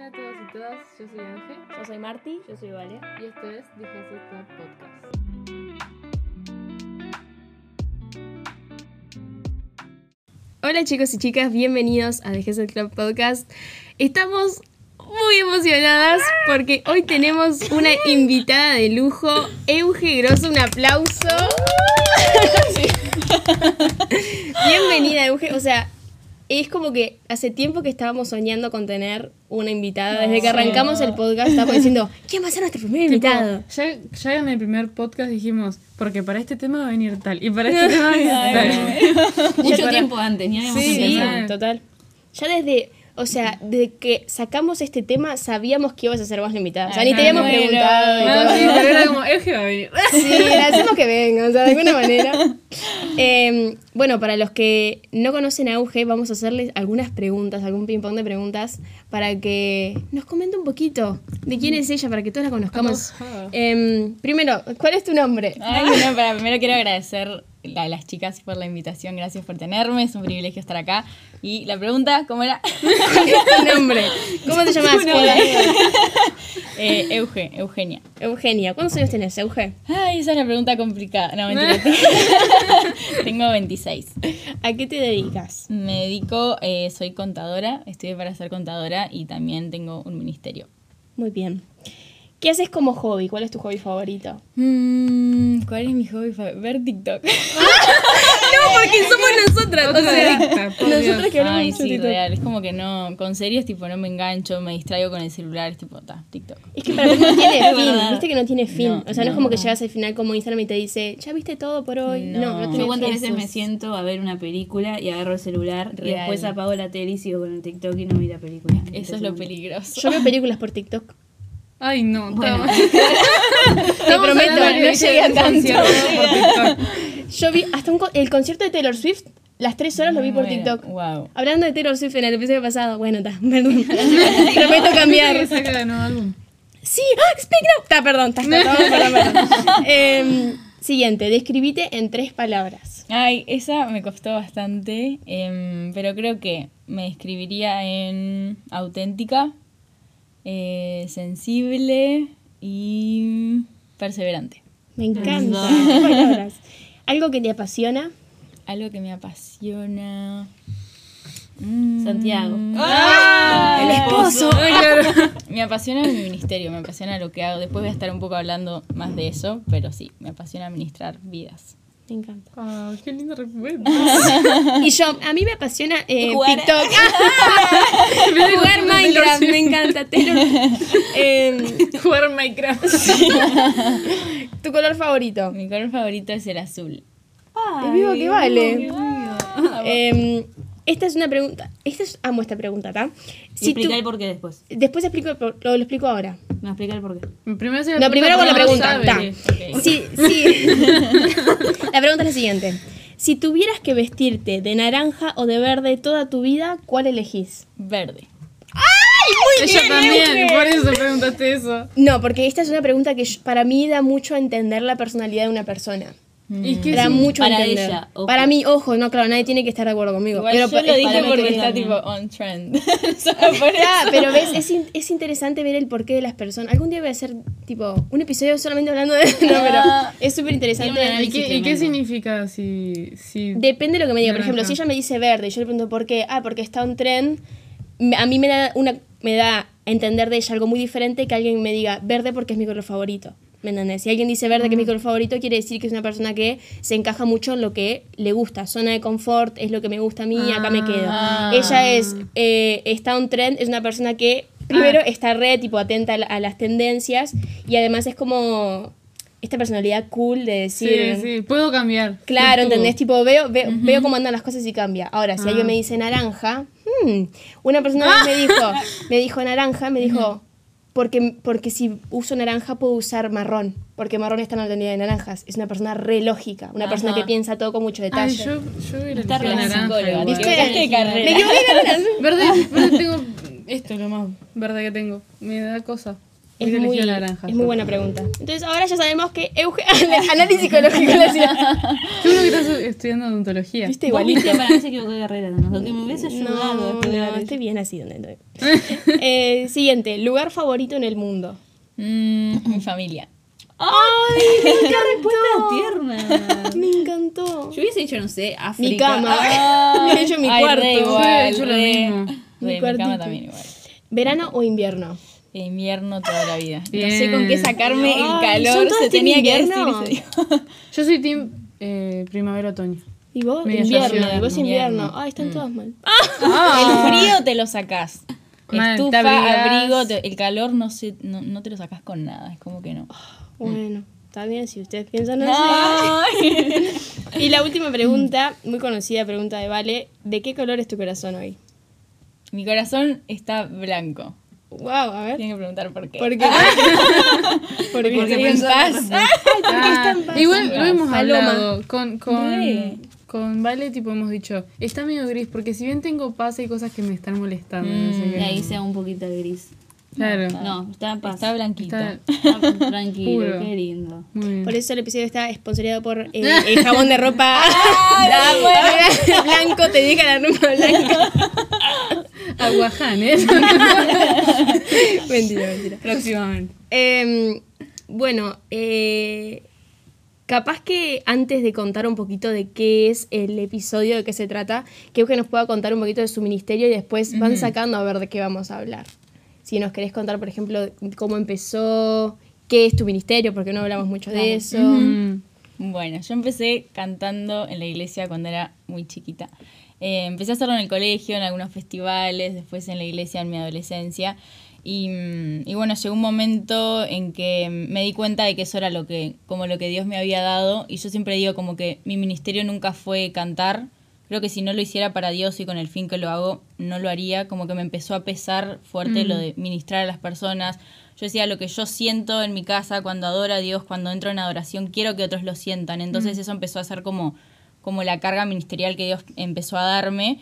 Hola a todos y todas, yo soy Ángel Yo soy Marti. Yo soy Vale. y esto es DGC Club Podcast. Hola chicos y chicas, bienvenidos a The Gesell Club Podcast. Estamos muy emocionadas porque hoy tenemos una invitada de lujo, Euge Grosso, un aplauso. Bienvenida Euge, o sea, es como que hace tiempo que estábamos soñando con tener una invitada. Desde que arrancamos el podcast estábamos diciendo, ¿quién va a ser nuestro primer invitado? Ya, ya en el primer podcast dijimos, porque para este tema va a venir tal, y para este tema va a venir tal. Mucho para- tiempo antes, ni habíamos Sí, empezado. total. Ya desde, o sea, desde que sacamos este tema sabíamos que ibas a ser vos la invitada. O sea, ni te habíamos bueno. preguntado. No, todo. sí, pero era como, Euge va a venir. Sí, le hacemos que venga, o sea, de alguna manera. Eh, bueno, para los que no conocen a Auge, vamos a hacerles algunas preguntas, algún ping-pong de preguntas, para que nos comente un poquito de quién es ella, para que todos la conozcamos. Eh, primero, ¿cuál es tu nombre? Ay, bueno, para, primero quiero agradecer a las chicas por la invitación, gracias por tenerme, es un privilegio estar acá. Y la pregunta, ¿cómo era? ¿Cuál es tu nombre? ¿Cómo te llamas? Eh, Euge, Eugenia. Eugenia, ¿cuántos años tenés, Euge? Ay, esa es la pregunta complicada. No, mentira. Tengo 26. ¿A qué te dedicas? Me dedico, eh, soy contadora, estudié para ser contadora y también tengo un ministerio. Muy bien. ¿Qué haces como hobby? ¿Cuál es tu hobby favorito? Mm, ¿Cuál es mi hobby? fa- Ver TikTok. No, porque somos nosotras. O sea, nosotras que hablamos Ay, mucho sí, TikTok. real. Es como que no, con series tipo no me engancho, me distraigo con el celular, es tipo, ta, TikTok. Es que para mí no tiene fin. Viste que no tiene fin. No, o sea, no, es como que llegas al final como Instagram y te dice, ¿ya viste todo por hoy? No, No. no, tiene Yo cuántas veces me siento a ver una película y agarro el celular y Real. después apago la tele y sigo con el TikTok y no vi la película. Eso es lo peligroso. Yo veo películas por TikTok. Ay, no. Bueno. Te prometo, no llegué a tanto. Yo vi hasta un co- el concierto de Taylor Swift, las tres horas lo vi por TikTok. Wow. Hablando de Taylor Swift en el episodio pasado, bueno, está, perdón. Prometo cambiar. Saca de nuevo álbum. Sí, ¡ah! Speak Now. Está, perdón, está, está, perdón, perdón, perdón. Em, siguiente, describite en tres palabras. Ay, esa me costó bastante, em, pero creo que me describiría en auténtica, eh, sensible y perseverante. Me encanta. Qué palabras. Algo que te apasiona. Algo que me apasiona. Mm. Santiago. ¡Ah! El esposo. Me apasiona mi ministerio, me apasiona lo que hago. Después voy a estar un poco hablando más de eso, pero sí, me apasiona administrar vidas. Me encanta. Ah, qué linda respuesta. Y yo, a mí me apasiona eh, Jugar. TikTok. Jugar Minecraft, me encanta. Em, Jugar Minecraft. tu color favorito. Mi color favorito es el azul. Es vivo que vale. Em, esta es una pregunta. Esta es, amo esta pregunta. Y explicar el porqué después. después explico, lo, lo explico ahora. No, explica el. Primero, se No, primero con la pregunta. Ta. Sí. Sí, sí. la pregunta es la siguiente. Si tuvieras que vestirte de naranja o de verde toda tu vida, ¿cuál elegís? Verde. Ella también, por eso preguntaste eso. No, porque esta es una pregunta que para mí da mucho a entender la personalidad de una persona. ¿Y qué Da es? mucho Para entender. ella, ojo. Para mí, ojo, no, claro, nadie tiene que estar de acuerdo conmigo. Igual pero yo lo dije porque que- está tipo on trend. Ah, eso. pero ves, es, in- es interesante ver el porqué de las personas. Algún día voy a hacer tipo un episodio solamente hablando de... No, pero es súper interesante. ¿Y qué, y qué significa si, si Depende de lo que me diga. Por ejemplo, si ella me dice verde y yo le pregunto por qué, ah, porque está un tren, me- a mí me da, una, me da a entender de ella algo muy diferente que alguien me diga verde porque es mi color favorito. ¿Me entendés? Si alguien dice verde que es mi color favorito, quiere decir que es una persona que se encaja mucho en lo que le gusta. Zona de confort es lo que me gusta a mí, acá me quedo. Ah. Ella es, eh, está un trend, es una persona que primero está re, tipo, atenta a, la- a las tendencias y además es como esta personalidad cool de Sí, decir... sí, puedo cambiar. Claro. ¿entendés? Tipo, veo, veo, veo cómo andan las cosas y cambia. Ahora, si Ah. alguien me dice naranja, hmm, una persona vez me dijo, me dijo naranja, me dijo, porque, porque si uso naranja puedo usar marrón, porque marrón está en la tendencia de naranjas. Es una persona re lógica, una persona Ajá. que piensa todo con mucho Ay, detalle. yo, yo hubiera Está re naranja. ¿viste? ¿Qué carrera? Me carrera. Verde, verde tengo... Esto es lo más verde que tengo. Me da cosa. Es muy, naranja. es muy buena pregunta. Entonces ahora ya sabemos que Euge, análisis psicológico hacía. Seguro que estás estudiando odontología. ¿Viste igualito? viste, para mí se equivocó de carrera, ¿no? Que me hubiese ayudado No, no, estoy hecho. bien así donde estoy. Eh, siguiente, lugar favorito en el mundo. Mm, mi familia. ¡Ay! ¡Qué respuesta tierna! Me encantó. Yo hubiese dicho, no sé, África. Mi cama. Yo en mi ay, cuarto. re igual, Yo he hecho lo mismo. re, Mi mi cama también igual. ¿Verano o invierno? Invierno toda la vida. Bien. No sé con qué sacarme Ay, el ¿son calor. Se tenía que decir invierno? Yo soy team eh, primavera-otoño. ¿Y vos? Media invierno. estación, ¿Y vos invierno? invierno. Ay, están todas mal. El frío te lo sacás. Estufa, abrigo, te- el calor no, se, no, no te lo sacás con nada. Es como que no. Bueno, está bien si ustedes piensan así. Y la última pregunta, muy conocida pregunta de Vale, ¿de qué color es tu corazón hoy? Mi corazón está blanco. Wow, a ver. Tienen que preguntar por qué. ¿Por qué? Porque Porque estoy en paz. Ah, igual lo hemos hablado con, con, con Vale, tipo hemos dicho, está medio gris, porque si bien tengo paz hay cosas que me están molestando. no sé Y qué. ahí sea un poquito gris. Claro. No, está en paz. Está blanquito. Está- Está tranquilo, Puro. qué lindo. Muy bien. Por eso el episodio está esponsoreado por eh, el jabón de ropa blanco, te deja la ropa blanca. Aguaján, ¿eh? mentira, mentira. Próximamente. Em, bueno, eh, capaz que antes de contar un poquito de qué es el episodio, de qué se trata, que que nos pueda contar un poquito de su ministerio y después van sacando a ver de qué vamos a hablar. Si nos querés contar, por ejemplo, cómo empezó, qué es tu ministerio, porque no hablamos mucho de eso. Bueno, yo empecé cantando en la iglesia cuando era muy chiquita. Eh, empecé a hacerlo en el colegio, en algunos festivales, después en la iglesia en mi adolescencia. Y, mm, y bueno, llegó un momento en que me di cuenta de que eso era lo que, como lo que Dios me había dado. Y yo siempre digo como que mi ministerio nunca fue cantar. Creo que si no lo hiciera para Dios y con el fin que lo hago, no lo haría. Como que me empezó a pesar fuerte lo de ministrar a las personas. Yo decía, lo que yo siento en mi casa cuando adoro a Dios, cuando entro en adoración, quiero que otros lo sientan. Entonces eso empezó a ser como, como la carga ministerial que Dios empezó a darme.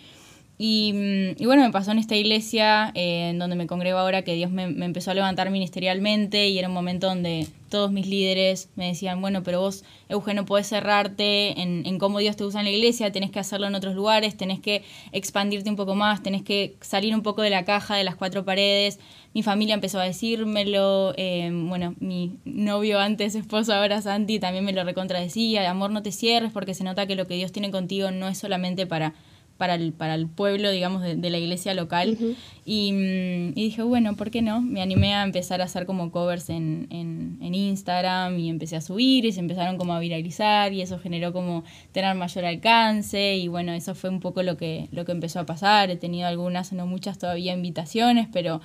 Y, mm, y bueno, me pasó en esta iglesia eh, en donde me congrego ahora que Dios me, me empezó a levantar ministerialmente y era un momento donde todos mis líderes me decían, bueno, pero vos, Eugenio, podés cerrarte en, en cómo Dios te usa en la iglesia, tenés que hacerlo en otros lugares, tenés que expandirte un poco más, tenés que salir un poco de la caja, de las cuatro paredes. Mi familia empezó a decírmelo, eh, bueno, mi novio antes, esposo ahora Santi, también me lo recontradecía, amor, no te cierres porque se nota que lo que Dios tiene contigo no es solamente para para el, para el pueblo, digamos, de, de la iglesia local. y, mm, y dije, bueno, ¿por qué no? Me animé a empezar a hacer como covers en, en, en Instagram y empecé a subir y se empezaron como a viralizar y eso generó como tener mayor alcance y bueno, eso fue un poco lo que, lo que empezó a pasar. He tenido algunas, no muchas todavía invitaciones, pero...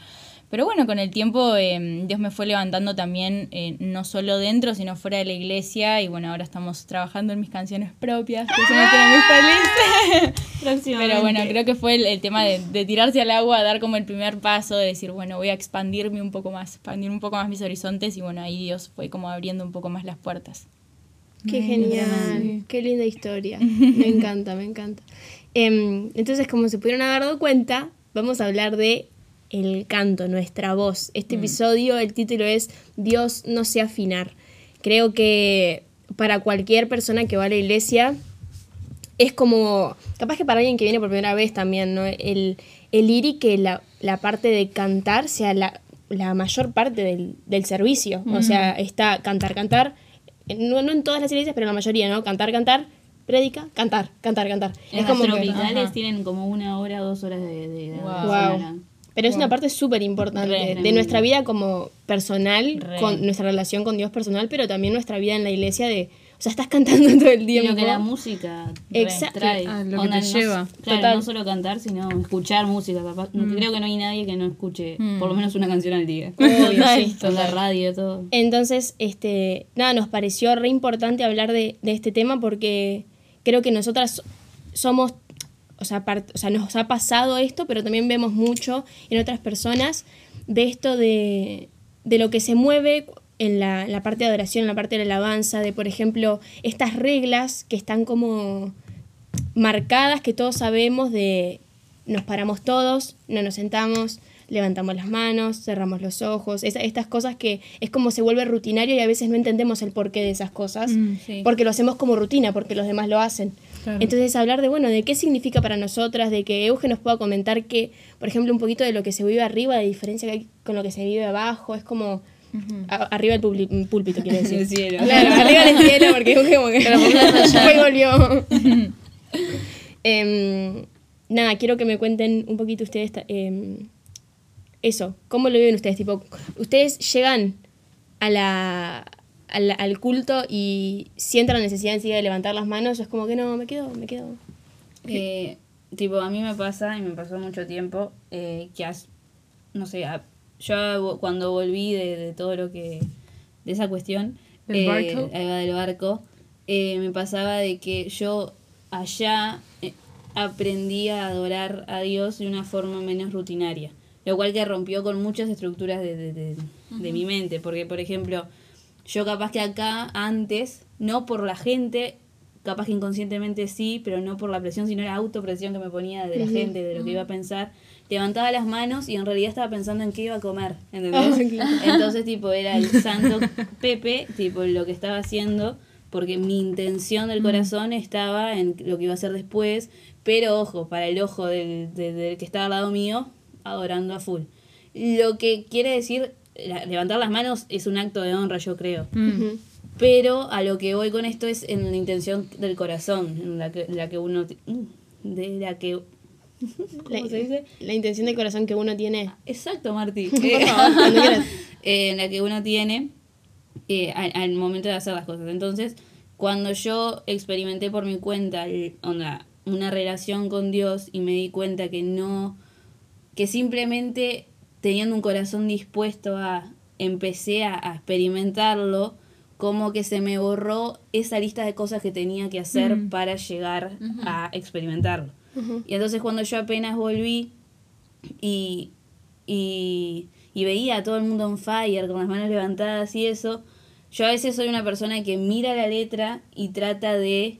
Pero bueno, con el tiempo eh, Dios me fue levantando también, eh, no solo dentro, sino fuera de la iglesia. Y bueno, ahora estamos trabajando en mis canciones propias, que eso me tiene muy feliz. Próximamente. Pero bueno, creo que fue el, el tema de, de tirarse al agua, dar como el primer paso, de decir, bueno, voy a expandirme un poco más, expandir un poco más mis horizontes. Y bueno, ahí Dios fue como abriendo un poco más las puertas. Qué genial, qué linda historia. Me encanta, me encanta. Em, entonces, como se pudieron haber dado cuenta, vamos a hablar de el canto, nuestra voz. Este episodio, el título es Dios no sé afinar. Creo que para cualquier persona que va a la iglesia es como, capaz que para alguien que viene por primera vez también, ¿no? El, el ir y que la, la parte de cantar sea la, la mayor parte del, del servicio. O sea, está cantar, cantar. No, no en todas las iglesias, pero en la mayoría, ¿no? Cantar, cantar, prédica, cantar, cantar, cantar. En es como las que- tropicales Ajá. tienen como una hora, dos horas de, de, de Wow. Pero es una parte súper importante de nuestra vida como personal, Re. con nuestra relación con Dios personal, pero también nuestra vida en la iglesia de, o sea, estás cantando todo el Y tiempo. lo que la música Exacto. trae. Ah, lo que te no- lleva. Claro, Total. no solo cantar, sino escuchar música. Capaz. No- Creo que no hay nadie que no escuche por lo menos una canción al día. Obvio, sí. Con la radio, todo. Entonces, este, nada, nos pareció re importante hablar de, de este tema porque creo que nosotras somos, o sea, o sea, nos ha pasado esto, pero también vemos mucho en otras personas de esto de, de lo que se mueve en la, la parte de adoración, en la parte de la alabanza, de, por ejemplo, estas reglas que están como marcadas, que todos sabemos de nos paramos todos, no nos sentamos, levantamos las manos, cerramos los ojos, estas cosas que es como se vuelve rutinario y a veces no entendemos el porqué de esas cosas, Mm, sí. porque lo hacemos como rutina, porque los demás lo hacen. Claro. Entonces hablar de, bueno, de qué significa para nosotras, de que Euge nos pueda comentar que, por ejemplo, un poquito de lo que se vive arriba, de diferencia que hay con lo que se vive abajo, es como... arriba del publi- púlpito, quiero decir. El cielo. Claro, arriba del cielo, porque Euge como que fue y volvió. Em, nada, quiero que me cuenten un poquito ustedes em, eso, ¿cómo lo viven ustedes? Tipo, ustedes llegan a la, a la- al culto y sienten la necesidad enseguida de levantar las manos, es como que no, me quedo, me quedo. Eh, tipo, a mí me pasa, y me pasó mucho tiempo, eh, que as- no sé, a- yo cuando volví de, de todo lo que, de esa cuestión, ¿Del eh, barco? ahí va, del barco, eh, me pasaba de que yo allá eh, aprendí a adorar a Dios de una forma menos rutinaria, lo cual que rompió con muchas estructuras de, de, de- de mi mente, porque por ejemplo, yo capaz que acá antes, no por la gente, capaz que inconscientemente sí, pero no por la presión, sino la autopresión que me ponía de la gente, de lo que iba a pensar, levantaba las manos y en realidad estaba pensando en qué iba a comer, ¿entendés? Entonces, tipo, era el santo Pepe, tipo, lo que estaba haciendo, porque mi intención del corazón estaba en lo que iba a hacer después, pero ojo, para el ojo del, del- del que estaba al lado mío, adorando a full. Lo que quiere decir, la- levantar las manos es un acto de honra, yo creo. Ujú. Pero a lo que voy con esto es en la intención del corazón, en la que, la que uno... mm, De la que... ¿Cómo La, se dice? la intención de corazón que uno tiene. Exacto, Martí. Quieras. Eh, en la que uno tiene eh, al, al momento de hacer las cosas. Entonces, cuando yo experimenté por mi cuenta el- onda, una relación con Dios y me di cuenta que no, que simplemente teniendo un corazón dispuesto a, empecé a, a experimentarlo, como que se me borró esa lista de cosas que tenía que hacer Mm. para llegar a experimentarlo. Y entonces cuando yo apenas volví y, y, y veía a todo el mundo on fire, con las manos levantadas y eso, yo a veces soy una persona que mira la letra y trata de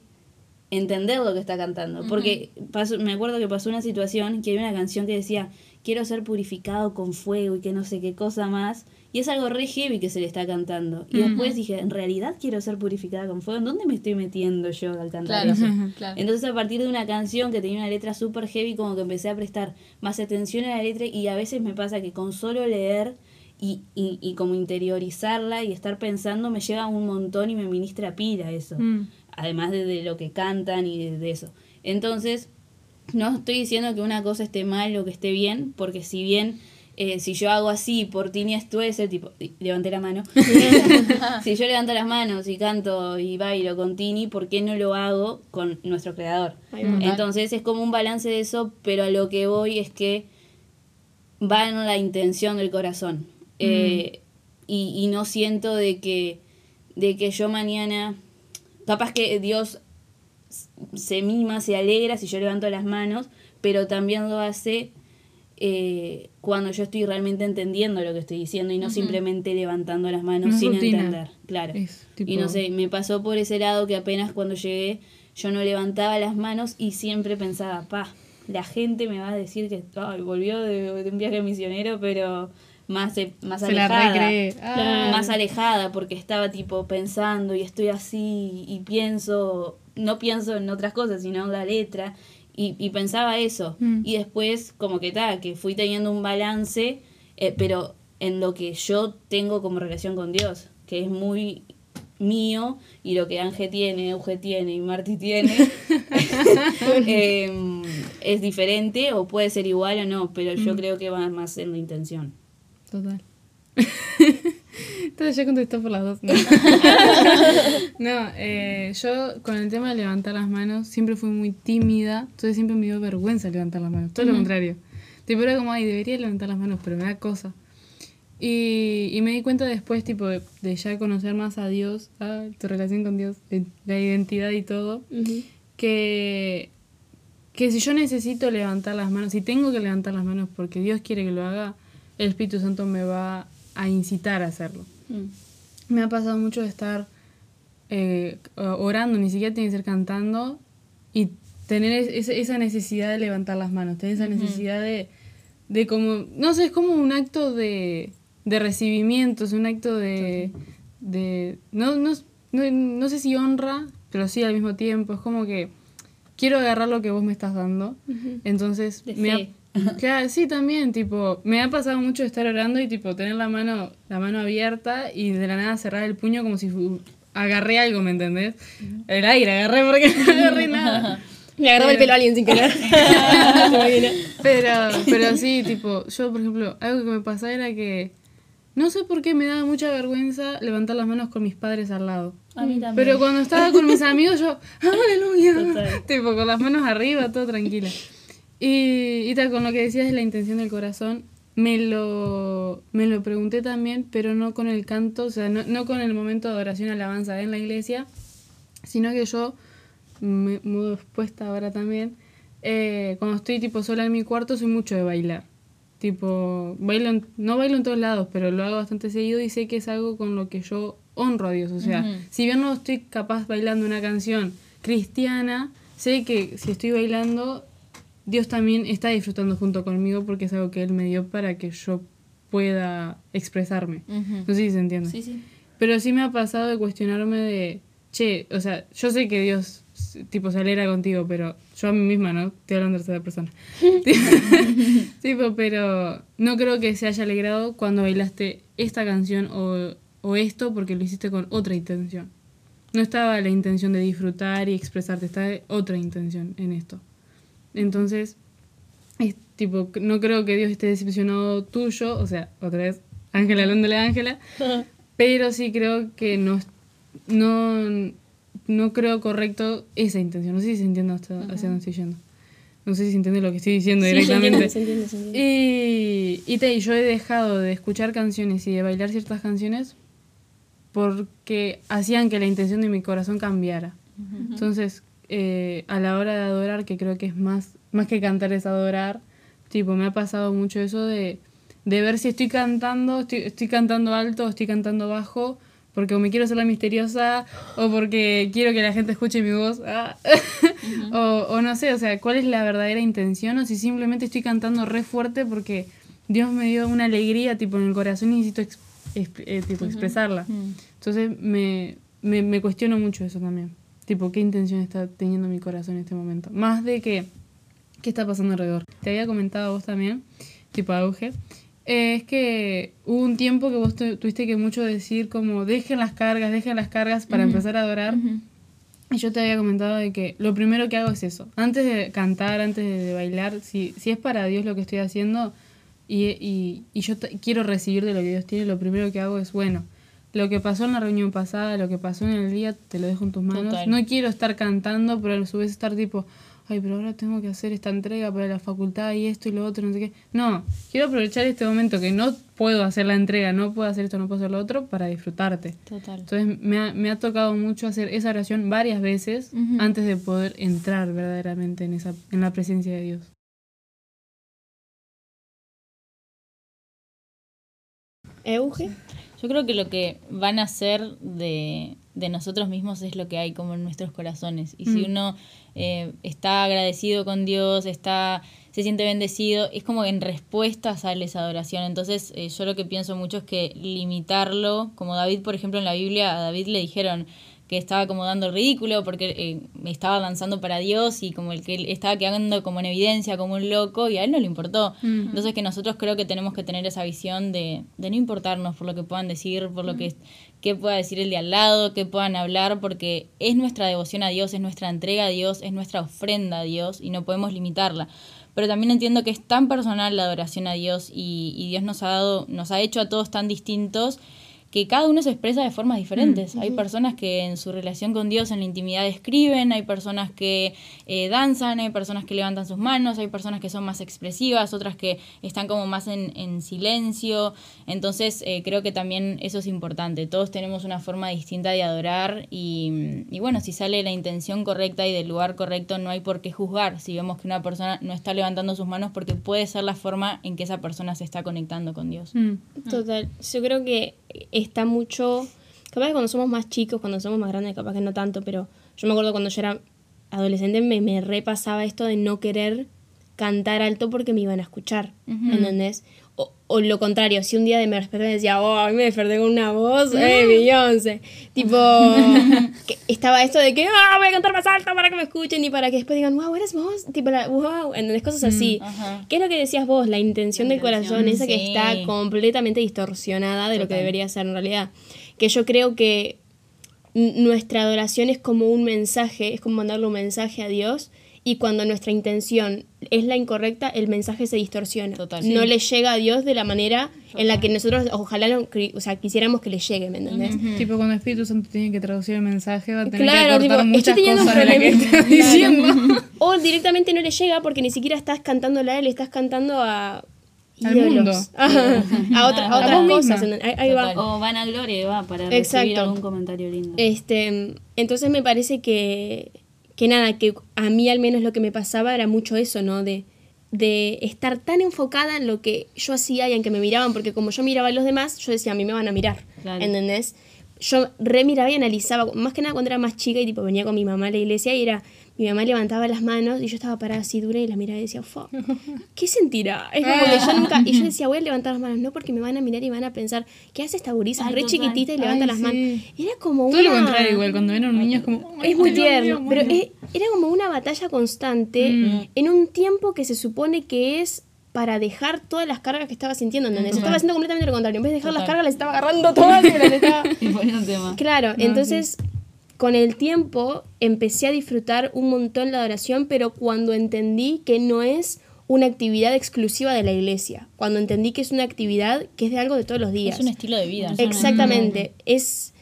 entender lo que está cantando. Porque pasó, me acuerdo que pasó una situación que había una canción que decía, quiero ser purificado con fuego y que no sé qué cosa más. Y es algo re heavy que se le está cantando. Y después dije, ¿en realidad quiero ser purificada con fuego? ¿En dónde me estoy metiendo yo al cantar Claro, eso? claro. Entonces a partir de una canción que tenía una letra súper heavy, como que empecé a prestar más atención a la letra y a veces me pasa que con solo leer y, y, y como interiorizarla y estar pensando me llega un montón y me ministra pila eso. Mm. Además de, de lo que cantan y de, de eso. Entonces, no estoy diciendo que una cosa esté mal o que esté bien, porque si bien eh, si yo hago así por Tini Stuessel, tipo, y- levanté la mano, si yo levanto las manos y canto y bailo con Tini, ¿por qué no lo hago con nuestro creador? Entonces es como un balance de eso, pero a lo que voy es que va en la intención del corazón. Eh, y, y no siento de que, de que yo mañana, capaz que Dios se mima, se alegra si yo levanto las manos, pero también lo hace eh, cuando yo estoy realmente entendiendo lo que estoy diciendo y no simplemente levantando las manos No sin rutina. entender. Claro. Tipo- Y no sé, me pasó por ese lado que apenas cuando llegué yo no levantaba las manos y siempre pensaba, pa, la gente me va a decir que volvió de, de un viaje misionero, pero más, de- más Se la alejada. Más alejada porque estaba tipo pensando y estoy así y pienso, no pienso en otras cosas, sino en la letra. Y, y pensaba eso. Mm. Y después como que tal, que fui teniendo un balance, eh, pero en lo que yo tengo como relación con Dios, que es muy mío y lo que Ángel tiene, Euge tiene y Marti tiene em, es diferente o puede ser igual o no, pero yo creo que va más en la intención. Total. Entonces ya contestó por las dos. No, No, eh, yo con el tema de levantar las manos siempre fui muy tímida. Entonces siempre me dio vergüenza levantar las manos. Todo lo contrario. Tipo, era como, ay, debería levantar las manos, pero me da cosa. Y, y me di cuenta después, tipo, de, de ya conocer más a Dios, a tu relación con Dios, de la identidad y todo, que, que si yo necesito levantar las manos, si tengo que levantar las manos porque Dios quiere que lo haga, el Espíritu Santo me va a incitar a hacerlo. Me ha pasado mucho de estar eh, orando, ni siquiera tiene que ser cantando, y tener es- esa- esa necesidad de levantar las manos, tener esa necesidad de, de como, no sé, es como un acto de, de recibimiento, es un acto de, de no, no, no, no sé si honra, pero sí al mismo tiempo, es como que quiero agarrar lo que vos me estás dando, entonces De me ha-. Claro, sí, también, tipo, me ha pasado mucho estar orando y tipo tener la mano, la mano abierta y de la nada cerrar el puño como si agarré algo, ¿me entendés? El aire agarré porque no agarré nada. Le agarraba el pelo a alguien sin querer. Pero, pero sí, tipo, yo por ejemplo, algo que me pasaba era que no sé por qué me daba mucha vergüenza levantar las manos con mis padres al lado. A mí también. Pero cuando estaba con mis amigos, yo, aleluya. Total. Tipo, con las manos arriba, todo tranquila. Y, y tal, con lo que decías de la intención del corazón, me lo, me lo pregunté también, pero no con el canto, o sea, no, no con el momento de adoración alabanza en la iglesia, sino que yo, me mudo expuesta ahora también, eh, cuando estoy tipo sola en mi cuarto, soy mucho de bailar. Tipo, bailo en- no bailo en todos lados, pero lo hago bastante seguido y sé que es algo con lo que yo honro a Dios. O sea, Ujú. si bien no estoy capaz bailando una canción cristiana, sé que si estoy bailando, Dios también está disfrutando junto conmigo porque es algo que Él me dio para que yo pueda expresarme. No sé si se entiende. Sí, sí. Pero sí me ha pasado de cuestionarme de, che, o sea, yo sé que Dios, tipo, se alegra contigo, pero yo a mí misma, ¿no? Estoy hablando de tercera persona. tipo, pero no creo que se haya alegrado cuando bailaste esta canción o, o esto porque lo hiciste con otra intención. No estaba la intención de disfrutar y expresarte, estaba otra intención en esto. Entonces, es tipo, no creo que Dios esté decepcionado tuyo, o sea, otra vez, Ángela hablándole a Ángela, pero sí creo que no, no, no creo correcto esa intención. No sé si se entiende hasta hacia dónde estoy yendo. No sé si se entiende lo que estoy diciendo Sí, se directamente. entiende, se entiende, se entiende. Y, y te, yo he dejado de escuchar canciones y de bailar ciertas canciones porque hacían que la intención de mi corazón cambiara. Entonces, eh, a la hora de adorar, que creo que es más, más que cantar es adorar, tipo, me ha pasado mucho eso de, de ver si estoy cantando, estoy, estoy cantando alto o estoy cantando bajo, porque o me quiero hacer la misteriosa o porque quiero que la gente escuche mi voz, ah. o, o no sé, o sea, cuál es la verdadera intención o si simplemente estoy cantando re fuerte porque Dios me dio una alegría tipo en el corazón y necesito ex- exp- eh, tipo, expresarla. Entonces me, me, me cuestiono mucho eso también. Tipo, ¿qué intención está teniendo mi corazón en este momento? Más de que, ¿qué está pasando alrededor? Te había comentado vos también, tipo auge. eh, es que hubo un tiempo que vos tu- tuviste que mucho decir como dejen las cargas, dejen las cargas para empezar a adorar. Y yo te había comentado de que lo primero que hago es eso. Antes de cantar, antes de, bailar, si, si es para Dios lo que estoy haciendo y, y, y yo quiero recibir de lo que Dios tiene, lo primero que hago es, bueno, lo que pasó en la reunión pasada, lo que pasó en el día, te lo dejo en tus manos. Total. No quiero estar cantando, pero a su vez estar tipo, ay, pero ahora tengo que hacer esta entrega para la facultad y esto y lo otro, no sé qué. No, quiero aprovechar este momento que no puedo hacer la entrega, no puedo hacer esto, no puedo hacer lo otro, para disfrutarte. Total. Entonces me ha, me ha tocado mucho hacer esa oración varias veces antes de poder entrar verdaderamente en, esa, en la presencia de Dios. Euge. Yo creo que lo que van a hacer de, de nosotros mismos es lo que hay como en nuestros corazones. Y si Mm. uno eh, está agradecido con Dios, está, se siente bendecido, es como en respuesta sale esa adoración. Entonces eh, yo lo que pienso mucho es que limitarlo, como David, por ejemplo, en la Biblia, a David le dijeron que estaba como dando el ridículo porque eh, estaba lanzando para Dios y como el que él estaba quedando como en evidencia, como un loco, y a él no le importó. Mm. Entonces que nosotros creo que tenemos que tener esa visión de, de no importarnos por lo que puedan decir, por lo que, que pueda decir el de al lado, que puedan hablar, porque es nuestra devoción a Dios, es nuestra entrega a Dios, es nuestra ofrenda a Dios y no podemos limitarla. Pero también entiendo que es tan personal la adoración a Dios y, y Dios nos ha dado, nos ha hecho a todos tan distintos que cada uno se expresa de formas diferentes. Hay personas que en su relación con Dios en la intimidad escriben, hay personas que eh, danzan, hay personas que levantan sus manos, hay personas que son más expresivas, otras que están como más en, en silencio. Entonces eh, creo que también eso es importante. Todos tenemos una forma distinta de adorar y, y bueno, si sale la intención correcta y del lugar correcto, no hay por qué juzgar si vemos que una persona no está levantando sus manos porque puede ser la forma en que esa persona se está conectando con Dios. Mm. Total. Yo creo que está mucho. Capaz que cuando somos más chicos, cuando somos más grandes, capaz que no tanto, pero yo me acuerdo cuando yo era adolescente me, me repasaba esto de no querer cantar alto porque me iban a escuchar, ¿entendés? O, o lo contrario, si un día me desperté y decía, oh, a mí me desperté con una voz, eh, Beyoncé. Tipo, que estaba esto de que, ah, voy a cantar más alto para que me escuchen y para que después digan, wow, eres vos. Tipo, la, wow, ¿entendés? Cosas así. Ajá. ¿Qué es lo que decías vos? La intención La del corazón, intención, esa que sí. está completamente distorsionada de lo que Total. debería ser en realidad. Que yo creo que nuestra adoración es como un mensaje, es como mandarle un mensaje a Dios y cuando nuestra intención es la incorrecta, el mensaje se distorsiona. Total, no sí. le llega a Dios de la manera en la que nosotros ojalá lo o sea, quisiéramos que le llegue, ¿me entendés? Tipo, cuando el Espíritu Santo tiene que traducir el mensaje, va a tener Claro, que cortar tipo, muchas estoy teniendo un cosas de las que Claro. diciendo. O directamente no le llega porque ni siquiera estás cantándole a él, estás cantando a Al mundo. A, otra- a otras cosas. misma. Ahí, ahí va. Total. O van a gloria y va para recibir Exacto. algún comentario lindo. Este, entonces me parece que, que nada, que a mí al menos lo que me pasaba era mucho eso, ¿no? De, de estar tan enfocada en lo que yo hacía y en que me miraban, porque como yo miraba a los demás, yo decía, a mí me van a mirar, Claro. ¿entendés? Yo remiraba y analizaba, más que nada cuando era más chica y tipo venía con mi mamá a la iglesia y era, mi mamá levantaba las manos y yo estaba parada así dura y la miraba y decía, "Fua, ¿qué sentirá? Es como que yo nunca, y yo decía, voy a levantar las manos, no porque me van a mirar y van a pensar, ¿qué hace esta gurisa? Ay, Re total. chiquitita y levanta Ay, las manos. Era como Todo lo una- contrario, igual. Cuando ven a un niño es como. "Ay, es muy mío, tierno, bueno". pero es- era como una batalla constante Mm. en un tiempo que se supone que es para dejar todas las cargas que estaba sintiendo, ¿entendés? Estaba haciendo completamente lo contrario. En vez de dejar las Total. cargas, las estaba agarrando todas y las estaba... Y poniendo tema. Claro, entonces con el tiempo empecé a disfrutar un montón la adoración, pero cuando entendí que no es una actividad exclusiva de la iglesia, cuando entendí que es una actividad que es de algo de todos los días. Es un estilo de vida. Exactamente. Es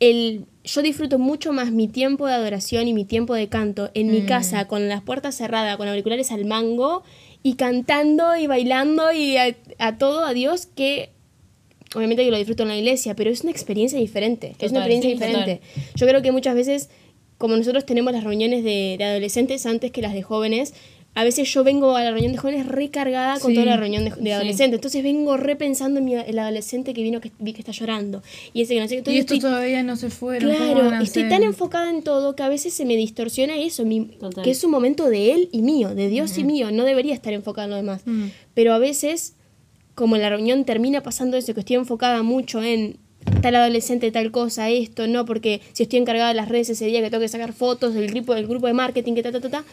el. Yo disfruto mucho más mi tiempo de adoración y mi tiempo de canto en mi casa, con las puertas cerradas, con auriculares al mango y cantando y bailando y a, a todo a Dios que. Obviamente que lo disfruto en la iglesia, pero es una experiencia diferente. es una Total, experiencia sí, diferente. Yo creo que muchas veces, como nosotros tenemos las reuniones de, de adolescentes antes que las de jóvenes, a veces yo vengo a la reunión de jóvenes recargada con Sí. toda la reunión de, de adolescentes. Entonces vengo repensando en mi, el adolescente que vino que vi que está llorando. Y ese que no sé qué. Y estos estoy- todavía no se fueron. ¿cómo Claro, estoy tan enfocada en todo que a veces se me distorsiona eso, mi- Total. que es un momento de él y mío, de Dios y mío, no debería estar enfocada en lo demás. Mm. Pero a veces, como la reunión termina pasando eso, que estoy enfocada mucho en tal adolescente, tal cosa, esto, no, porque si estoy encargada de las redes ese día que tengo que sacar fotos del grupo, del grupo de marketing, que ta, ta, ta, ta,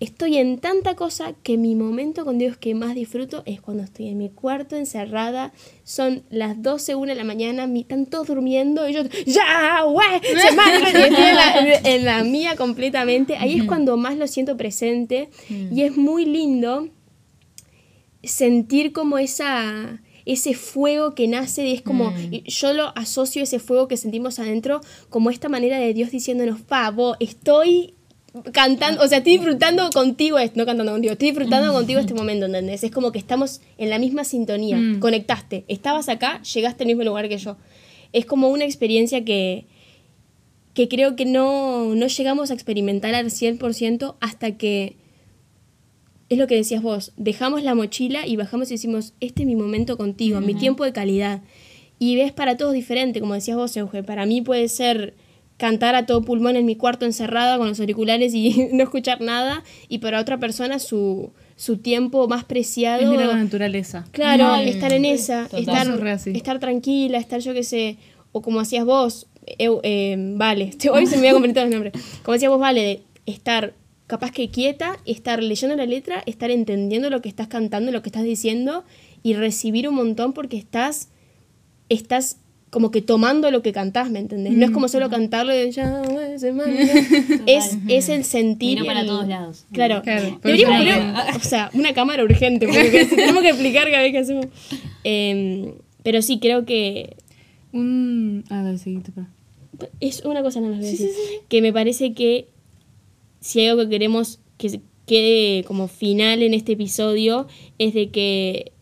estoy en tanta cosa que mi momento con Dios que más disfruto es cuando estoy en mi cuarto encerrada, son las 12, 1 de la mañana, mi, están todos durmiendo y yo, ¡ya, güey! Se matan", y estoy en la, en la mía completamente. Ahí es cuando más lo siento presente y es muy lindo sentir como esa ese fuego que nace y es como y yo lo asocio ese fuego que sentimos adentro como esta manera de Dios diciéndonos pavo estoy cantando o sea estoy disfrutando contigo no cantando contigo estoy disfrutando contigo este momento ¿entendés? es como que estamos en la misma sintonía Mm. conectaste estabas acá llegaste al mismo lugar que yo es como una experiencia que que creo que no, no llegamos a experimentar al 100% hasta que es lo que decías vos, dejamos la mochila y bajamos y decimos, este es mi momento contigo, mi tiempo de calidad. Y ves para todos diferente, como decías vos, Euge. Para mí puede ser cantar a todo pulmón en mi cuarto encerrada con los auriculares y no escuchar nada, y para otra persona su, su tiempo más preciado. Es mirar la naturaleza. Claro, estar en esa, total. estar, estar tranquila, estar yo qué sé, o como hacías vos, eh, vale, hoy se me voy a completar los nombres, como decías vos, vale, de estar capaz que quieta, estar leyendo la letra, estar entendiendo lo que estás cantando, lo que estás diciendo y recibir un montón porque estás, estás como que tomando lo que cantás, ¿me entendés? No es como solo cantarlo y ya, es, es el sentir. Y no para el- todos lados. Claro. Claro, Deberíamos pero poner, también- o sea, una cámara urgente, porque tenemos que explicar cada vez que hacemos. Em, pero sí, creo que Un. Dale, seguite, para. es una cosa nada más voy a decir, que me parece que si hay algo que queremos que quede como final en este episodio es de que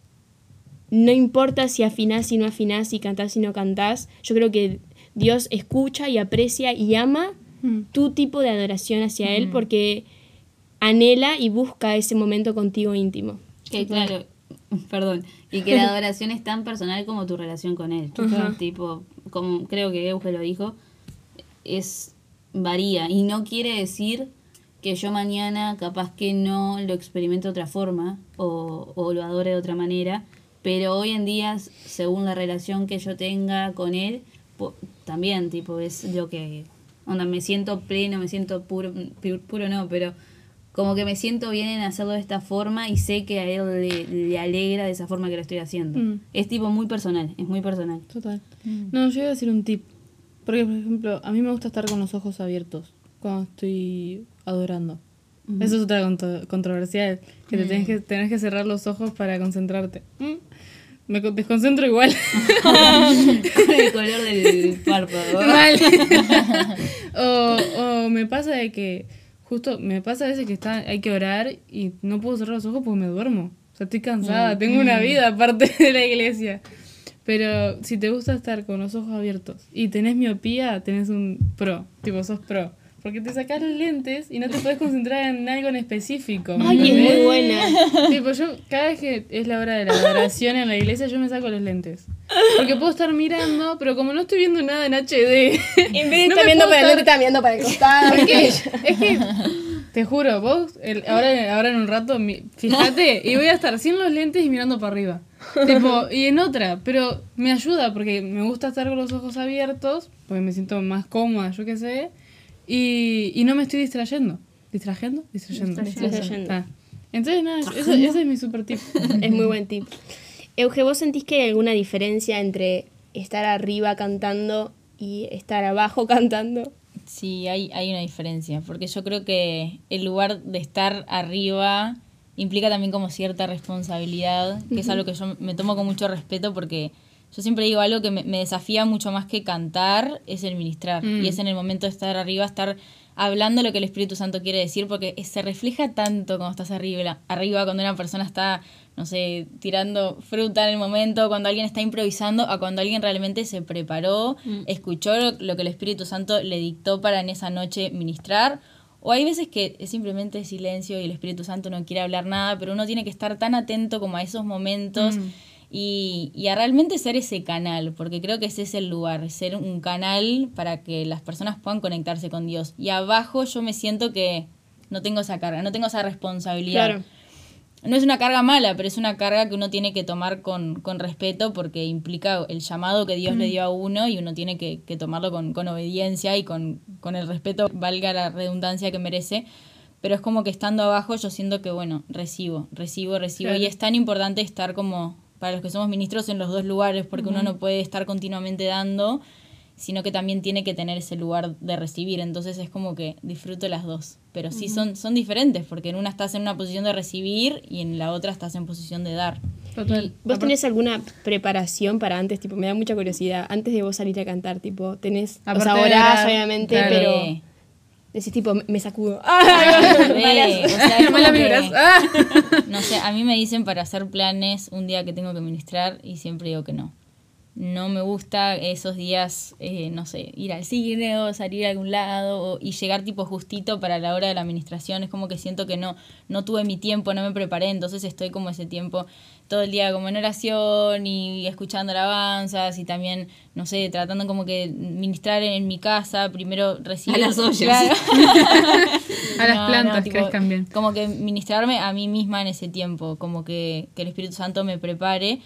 no importa si afinás, si no afinás, si cantás, si no cantás, yo creo que Dios escucha y aprecia y ama Mm. tu tipo de adoración hacia Él porque anhela y busca ese momento contigo íntimo. Que claro, perdón, y que la adoración es tan personal como tu relación con él. Ajá. Tipo, como creo que Euge lo dijo, es varía y no quiere decir que yo mañana capaz que no lo experimente de otra forma o, o lo adore de otra manera, pero hoy en día, según la relación que yo tenga con él, po- también, tipo, es lo que, onda, me siento pleno, me siento puro, pu- puro no, pero como que me siento bien en hacerlo de esta forma y sé que a él le, le alegra de esa forma que lo estoy haciendo. Mm. Es tipo muy personal, es muy personal. Total. No, yo iba a decir un tip. Porque, por ejemplo, a mí me gusta estar con los ojos abiertos cuando estoy adorando. Eso es otra contro- controversial. Que te tenés que, tenés que cerrar los ojos para concentrarte. Mm. Me co- desconcentro igual. Con el color del párpado. Mal. o, o me pasa de que, justo, me pasa a veces que está, hay que orar y no puedo cerrar los ojos porque me duermo. O sea, estoy cansada, tengo una vida aparte de la iglesia. Pero si te gusta estar con los ojos abiertos y tenés miopía, tenés un pro, tipo, sos pro. Porque te sacás los lentes y no te puedes concentrar en algo en específico. ¿me Ay, es muy buena. Tipo, yo, cada vez que es la hora de la adoración en la iglesia, yo me saco los lentes. Porque puedo estar mirando, pero como no estoy viendo nada en HD. En vez de no estar viendo para estar- el mirando para el costado. Es que, te juro, vos, el- ahora, ahora en un rato, mi- fíjate, y voy a estar sin los lentes y mirando para arriba. Tipo, y en otra, pero me ayuda porque me gusta estar con los ojos abiertos, porque me siento más cómoda, yo qué sé, y, y no me estoy distrayendo. ¿Distrayendo? Distrayendo. Distrayendo. Ah. Entonces, nada, eso- ese es mi super tip. Es muy buen tip. Euge, ¿vos sentís que hay alguna diferencia entre estar arriba cantando y estar abajo cantando? Sí, hay, hay una diferencia, porque yo creo que el lugar de estar arriba implica también como cierta responsabilidad, que es algo que yo me tomo con mucho respeto porque yo siempre digo algo que me, me desafía mucho más que cantar, es el ministrar, Mm. y es en el momento de estar arriba, estar hablando lo que el Espíritu Santo quiere decir, porque se refleja tanto cuando estás arriba, arriba cuando una persona está, no sé, tirando fruta en el momento, cuando alguien está improvisando, a cuando alguien realmente se preparó, escuchó lo, lo que el Espíritu Santo le dictó para en esa noche ministrar. O hay veces que es simplemente silencio y el Espíritu Santo no quiere hablar nada, pero uno tiene que estar tan atento como a esos momentos y, y a realmente ser ese canal, porque creo que ese es el lugar, ser un canal para que las personas puedan conectarse con Dios. Y abajo yo me siento que no tengo esa carga, no tengo esa responsabilidad. Claro. No es una carga mala, pero es una carga que uno tiene que tomar con, con respeto porque implica el llamado que Dios le dio a uno y uno tiene que, que tomarlo con, con obediencia y con, con el respeto, valga la redundancia que merece. Pero es como que estando abajo yo siento que, bueno, recibo, recibo, recibo. Claro. Y es tan importante estar como, para los que somos ministros, en los dos lugares, porque uno no puede estar continuamente dando, sino que también tiene que tener ese lugar de recibir. Entonces es como que disfruto las dos. Pero sí son, son diferentes, porque en una estás en una posición de recibir y en la otra estás en posición de dar. Total. ¿Vos tenés alguna preparación para antes? Tipo, me da mucha curiosidad. Antes de vos salir a cantar, tipo, tenés. o Aparte sea, orás, orar, obviamente, claro. pero. Decís, tipo, me- sacudo. re, o sea, es como Malas que- vibras. Ah. No sé, a mí me dicen para hacer planes un día que tengo que ministrar y siempre digo que no. No me gusta esos días, eh, no sé, ir al cine o salir a algún lado o- y llegar tipo justito para la hora de la administración. Es como que siento que no, no tuve mi tiempo, no me preparé, entonces estoy como ese tiempo todo el día como en oración y escuchando alabanzas y también, no sé, tratando como que ministrar en mi casa, primero recibir... A las ollas. Claro. A las No, plantas no, tipo, crezcan bien. Como que ministrarme a mí misma en ese tiempo, como que, que el Espíritu Santo me prepare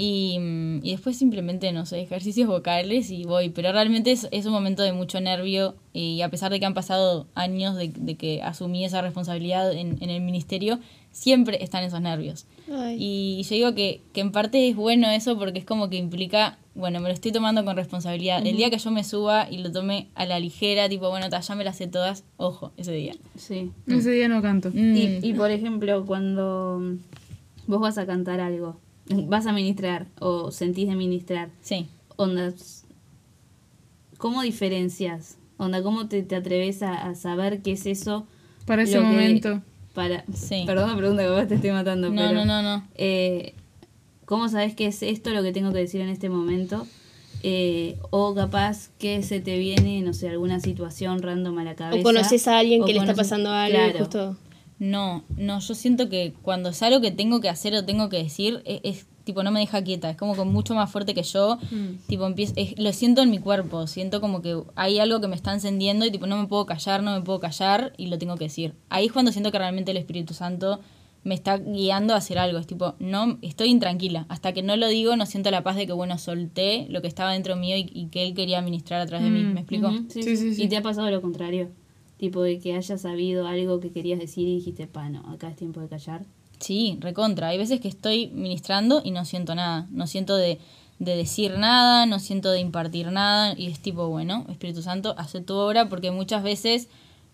y, mm, y después simplemente, no sé, ejercicios vocales y voy. Pero realmente es, es un momento de mucho nervio y a pesar de que han pasado años de, de que asumí esa responsabilidad en, en el ministerio, siempre están esos nervios. Ay. Y yo digo que, que en parte es bueno eso porque es como que implica, bueno, me lo estoy tomando con responsabilidad. El día que yo me suba y lo tome a la ligera, tipo, bueno, ta, ya me las sé todas, ojo, ese día. Sí. Ese día no canto. Mm. Y, y por ejemplo, cuando vos vas a cantar algo, vas a ministrar o sentís de ministrar, Sí. onda, ¿cómo diferencias? Onda, ¿cómo te, te atreves a, a saber qué es eso? Para ese que- momento. Para, Sí. Perdón la pregunta que vos te estoy matando, No, pero... no, no, no. eh, ¿Cómo sabes qué es esto lo que tengo que decir en este momento? Eh, o capaz que se te viene, no sé, alguna situación random a la cabeza. O conoces a alguien que le está pasando algo Claro. justo. No, no, yo siento que cuando es algo que tengo que hacer o tengo que decir, e- es, tipo, no me deja quieta, es como que mucho más fuerte que yo, tipo, empiezo, es- lo siento en mi cuerpo, siento como que hay algo que me está encendiendo y tipo, no me puedo callar, no me puedo callar y lo tengo que decir. Ahí es cuando siento que realmente el Espíritu Santo me está guiando a hacer algo, es tipo, no, estoy intranquila, hasta que no lo digo no siento la paz de que, bueno, solté lo que estaba dentro mío y, y que él quería ministrar a través de mí, ¿me explico? Sí. sí, sí. Y te ha pasado lo contrario. Tipo de que hayas sabido algo que querías decir y dijiste, pa, no, acá es tiempo de callar. Sí, recontra. Hay veces que estoy ministrando y no siento nada. No siento de, de decir nada, no siento de impartir nada. Y es tipo, bueno, Espíritu Santo, hace tu obra porque muchas veces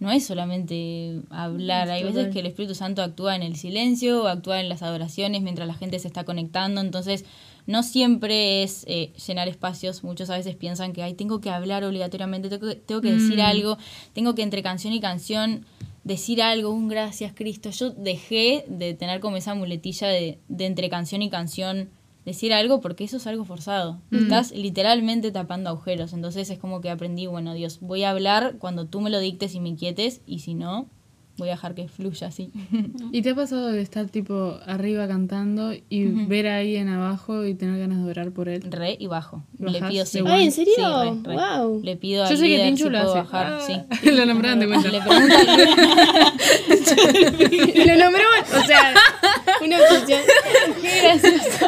no es solamente hablar. Hay veces que el Espíritu Santo actúa en el silencio, o actúa en las adoraciones mientras la gente se está conectando. Entonces, no siempre es eh, llenar espacios. Muchos a veces piensan que, ay, tengo que hablar obligatoriamente, tengo que, tengo que decir algo, tengo que entre canción y canción decir algo, un gracias Cristo. Yo dejé de tener como esa muletilla de, de entre canción y canción decir algo porque eso es algo forzado. Estás literalmente tapando agujeros. Entonces es como que aprendí, bueno, Dios, voy a hablar cuando tú me lo dictes y me inquietes y si no, voy a dejar que fluya así. ¿Y te ha pasado de estar tipo arriba cantando y ver a alguien abajo y tener ganas de orar por él? re y bajo. ¿Bajás Le pido? Ay, ¿en serio? Sí, re, re. Wow. Le pido Yo al sé que Tinchu si lo puedo hace. bajar, Ah, sí. lo nombraron de cuenta. Le pregunto lo nombramos, o sea, una obsesión. Qué gracioso.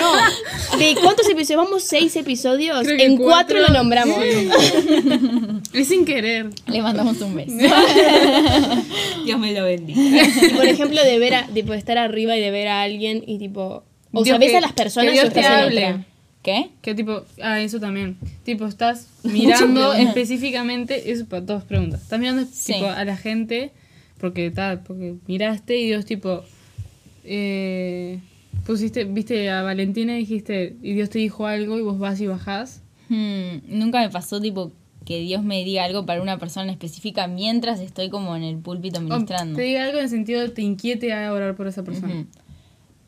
No, de cuántos episodios, vamos seis episodios, en cuatro, cuatro, lo nombramos. Es sin querer. Le mandamos un beso. Dios me lo bendiga. Y, por ejemplo, de ver a, de poder estar arriba y de ver a alguien y tipo, o Dios sea, ves que- a las personas que Dios o estás te en hable. otra. ¿Qué? Que tipo, ah, eso también. Tipo, estás mirando específicamente, eso para dos preguntas. Estás mirando Sí. tipo, a la gente porque tal, porque miraste y Dios tipo eh, pusiste, viste a Valentina y dijiste, y Dios te dijo algo y vos vas y bajás. Hmm, nunca me pasó tipo que Dios me diga algo para una persona específica mientras estoy como en el púlpito O ministrando. te diga algo en el sentido de te inquiete a orar por esa persona. Ujú.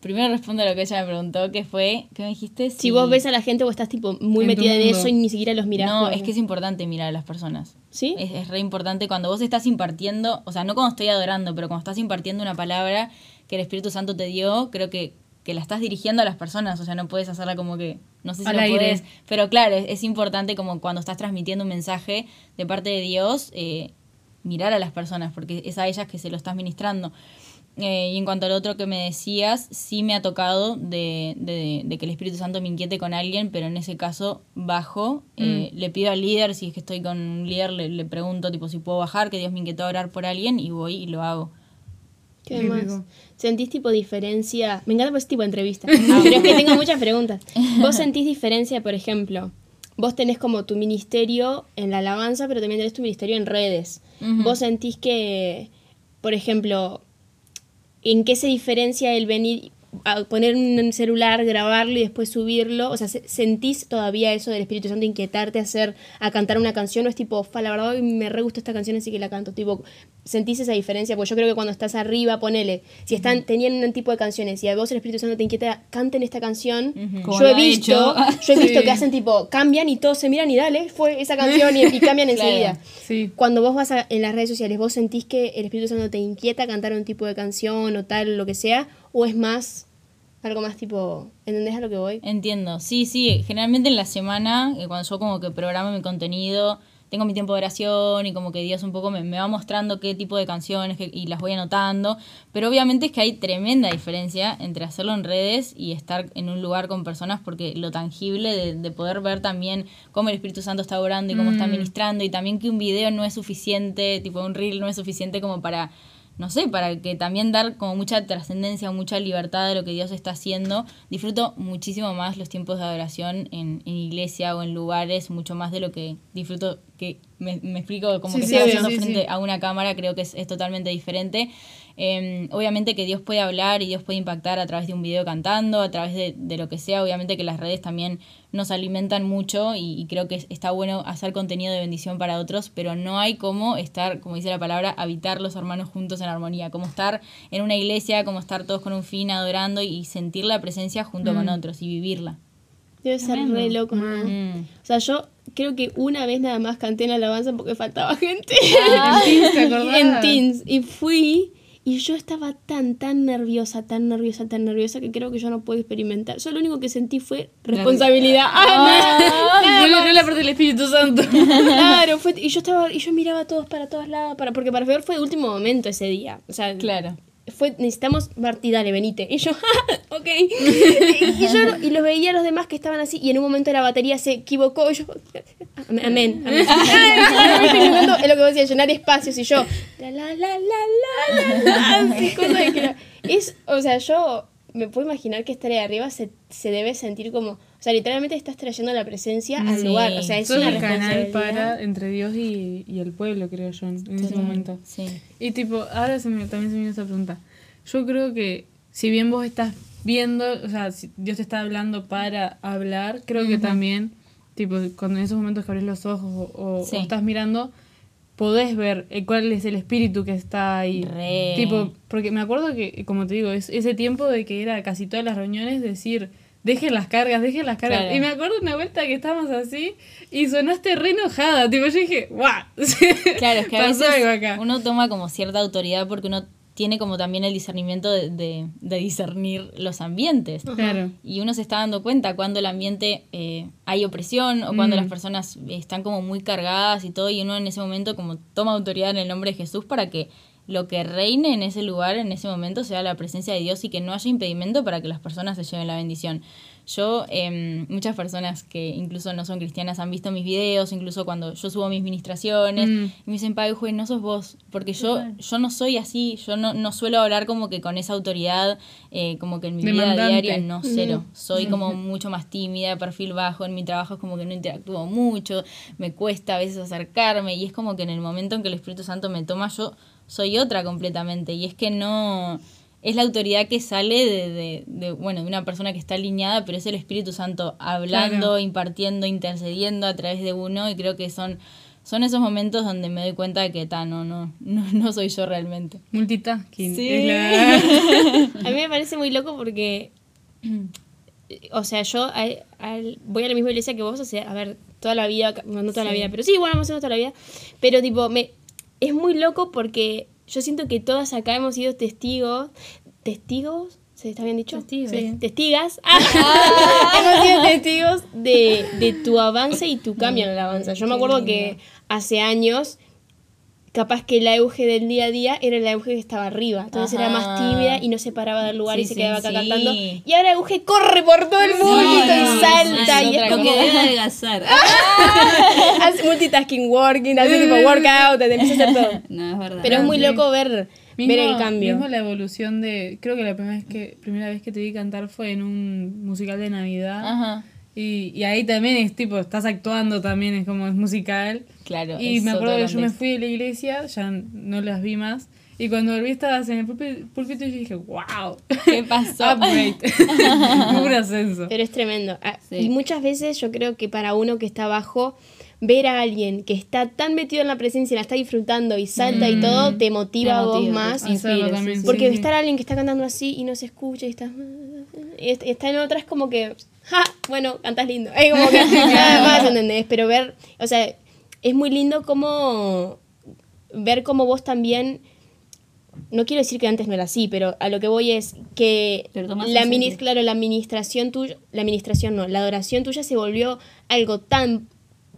Primero respondo a lo que ella me preguntó, que fue, ¿qué me dijiste? Si vos ves a la gente o estás tipo muy En metida en eso y ni siquiera los mirás. No, es que es importante mirar a las personas. ¿Sí? Es, es re importante cuando vos estás impartiendo, o sea, no cuando estoy adorando, pero cuando estás impartiendo una palabra que el Espíritu Santo te dio, creo que, que la estás dirigiendo a las personas, o sea, no puedes hacerla como que, no sé si Al lo aire. podés, pero claro, es, es importante como cuando estás transmitiendo un mensaje de parte de Dios, eh, mirar a las personas, porque es a ellas que se lo estás ministrando. Eh, y en cuanto al otro que me decías, sí me ha tocado de, de- de que el Espíritu Santo me inquiete con alguien, pero en ese caso bajo, eh, le pido al líder, si es que estoy con un líder, le, le pregunto tipo si puedo bajar, que Dios me inquietó a orar por alguien y voy y lo hago. ¿Qué más? ¿Sentís tipo diferencia? Me encanta por ese tipo de entrevista. pero es que tengo muchas preguntas. ¿Vos sentís diferencia, por ejemplo? Vos tenés como tu ministerio en la alabanza, pero también tenés tu ministerio en redes. ¿Vos sentís que, por ejemplo, en qué se diferencia el venir poner un celular, grabarlo y después subirlo? O sea, ¿se- ¿sentís todavía eso del Espíritu Santo inquietarte a hacer, a cantar una canción? ¿O es tipo, fa, la verdad hoy me re gustó esta canción así que la canto? Tipo, ¿sentís esa diferencia? Porque yo creo que cuando estás arriba, ponele, si están, tenían un tipo de canciones y a vos el Espíritu Santo te inquieta, canten esta canción. Como Yo lo he visto, yo he visto Sí. que hacen tipo, cambian y todos se miran y dale, fue esa canción y, y cambian Claro. enseguida. Sí. Cuando vos vas a- en las redes sociales, ¿vos sentís que el Espíritu Santo te inquieta cantar un tipo de canción o tal, lo que sea? ¿O es más, algo más tipo, ¿entendés a lo que voy? Entiendo, sí, sí, generalmente en la semana, eh, cuando yo como que programo mi contenido, tengo mi tiempo de oración y como que Dios un poco me, me va mostrando qué tipo de canciones que- y las voy anotando, pero obviamente es que hay tremenda diferencia entre hacerlo en redes y estar en un lugar con personas porque lo tangible de, de poder ver también cómo el Espíritu Santo está orando y cómo está ministrando y también que un video no es suficiente, tipo un reel no es suficiente como para no sé, para que también dar como mucha trascendencia, mucha libertad de lo que Dios está haciendo. Disfruto muchísimo más los tiempos de adoración en, en iglesia o en lugares, mucho más de lo que disfruto, que me, me explico como Sí, que sí, obvio, haciendo sí, frente a una cámara, creo que es, es totalmente diferente. Eh, obviamente que Dios puede hablar y Dios puede impactar a través de un video cantando, a través de, de lo que sea. Obviamente que las redes también nos alimentan mucho y, y creo que es- está bueno hacer contenido de bendición para otros, pero no hay como estar, como dice la palabra, habitar los hermanos juntos en armonía, como estar en una iglesia, como estar todos con un fin adorando y sentir la presencia junto con otros y vivirla. Debe ser re loco, ¿no? Mm. O sea, yo creo que una vez nada más canté en alabanza porque faltaba gente. En Teams, ¿te acordás? en Teens. Y fui Y yo estaba tan, tan nerviosa, tan nerviosa, tan nerviosa que creo que yo no puedo experimentar. Yo lo único que sentí fue responsabilidad. Ah, nada lo creo la parte del Espíritu Santo. Claro, fue, y yo estaba, y yo miraba a todos para todos lados, para, porque para Feber fue de último momento ese día. O sea, Claro. Fue, necesitamos Martí, dale, venite. Y yo, ok. y, yo y los veía a los demás que estaban así, y en un momento la batería se equivocó, y yo, amén, amén. es lo que vos decías, llenar espacios, y yo, la, la, la, la, la, la, es, o sea, yo me puedo imaginar que estar ahí arriba se, se debe sentir como, sea, literalmente estás trayendo la presencia al Sí. lugar, o sea, es una el canal para entre Dios y, y el pueblo, creo yo, en en ese momento. Sí. Y tipo, ahora se me, también se me vino esa pregunta. Yo creo que si bien vos estás viendo, o sea, si Dios te está hablando para hablar, creo que también, tipo, cuando en esos momentos que abrís los ojos o, o- Sí. o estás mirando, podés ver eh, cuál es el espíritu que está ahí. Re. Tipo, porque me acuerdo que, como te digo, es ese tiempo de que era casi todas las reuniones decir, dejen las cargas, dejen las cargas. Claro. Y me acuerdo una vuelta que estábamos así y sonaste re enojada. Tipo, yo dije, ¡guau! Claro, es que a veces uno toma como cierta autoridad porque uno tiene como también el discernimiento de, de- de discernir los ambientes. Claro. Y uno se está dando cuenta cuando el ambiente eh, hay opresión o cuando Mm. las personas están como muy cargadas y todo, y uno en ese momento como toma autoridad en el nombre de Jesús para que lo que reine en ese lugar, en ese momento, sea la presencia de Dios y que no haya impedimento para que las personas se lleven la bendición. Yo, em, muchas personas que incluso no son cristianas han visto mis videos, incluso cuando yo subo mis ministraciones, Mm. y me dicen, Pai, juez, no sos vos, porque yo, yo no soy así, yo no, no suelo hablar como que con esa autoridad, eh, como que en mi vida diaria, no, cero. Soy como mucho más tímida, perfil bajo, en mi trabajo es como que no interactúo mucho, me cuesta a veces acercarme, y es como que en el momento en que el Espíritu Santo me toma, yo soy otra completamente, y es que no... Es la autoridad que sale de, de, de, bueno, de una persona que está alineada, pero es el Espíritu Santo hablando, Claro. impartiendo, intercediendo a través de uno, y creo que son, son esos momentos donde me doy cuenta de que ta, no, no, no, no soy yo realmente. Multitasking. Sí. la- A mí me parece muy loco porque, o sea, yo al- al- voy a la misma iglesia que vos, o sea, a ver, toda la vida, no toda la vida, pero sí, bueno, hemos sido toda la vida, pero tipo, me, es muy loco porque yo siento que todas acá hemos sido testigos, testigos, ¿se está bien dicho? Testigos. Sí. Testigas. hemos sido testigos de, de tu avance y tu cambio en el avance. Yo me acuerdo que hace años capaz que el auge del día a día era el auge que estaba arriba. Entonces era más Ajá. tímida y no se paraba del lugar Sí, y se sí, quedaba acá sí. cantando. Y ahora el auge corre por todo el mundo Sí, y salta. y es como debe adelgazar. hace multitasking working, hace tipo workout, te empieza a hacer todo. No, es verdad. Pero es muy sí. loco ver, ver el cambio. Mismo la evolución de. Creo que la primera vez que, primera vez que te vi cantar fue en un musical de Navidad. Ajá. Y, y ahí también es tipo, estás actuando también, es como es musical. Claro. Y es me acuerdo que yo me fui de la iglesia, ya no las vi más. Y cuando volví estabas en el púlpito y yo dije, wow. ¿Qué pasó? Upgrade. Un ascenso. Pero es tremendo. Ah, Sí. Y muchas veces yo creo que para uno que está abajo, ver a alguien que está tan metido en la presencia, la está disfrutando y salta y todo, te motiva, a vos más. te inspira, también, sí, sí, Porque sí. estar alguien que está cantando así y no se escucha y está. y est- está en otra es como que. ¡Ja! Bueno, cantas lindo. Es como que nada más, ¿entendés? Pero ver. O sea, es muy lindo como. Ver cómo vos también. No quiero decir que antes no era así, pero a lo que voy es que la mini- claro, la administración tuya, la administración no, la adoración tuya se volvió algo tan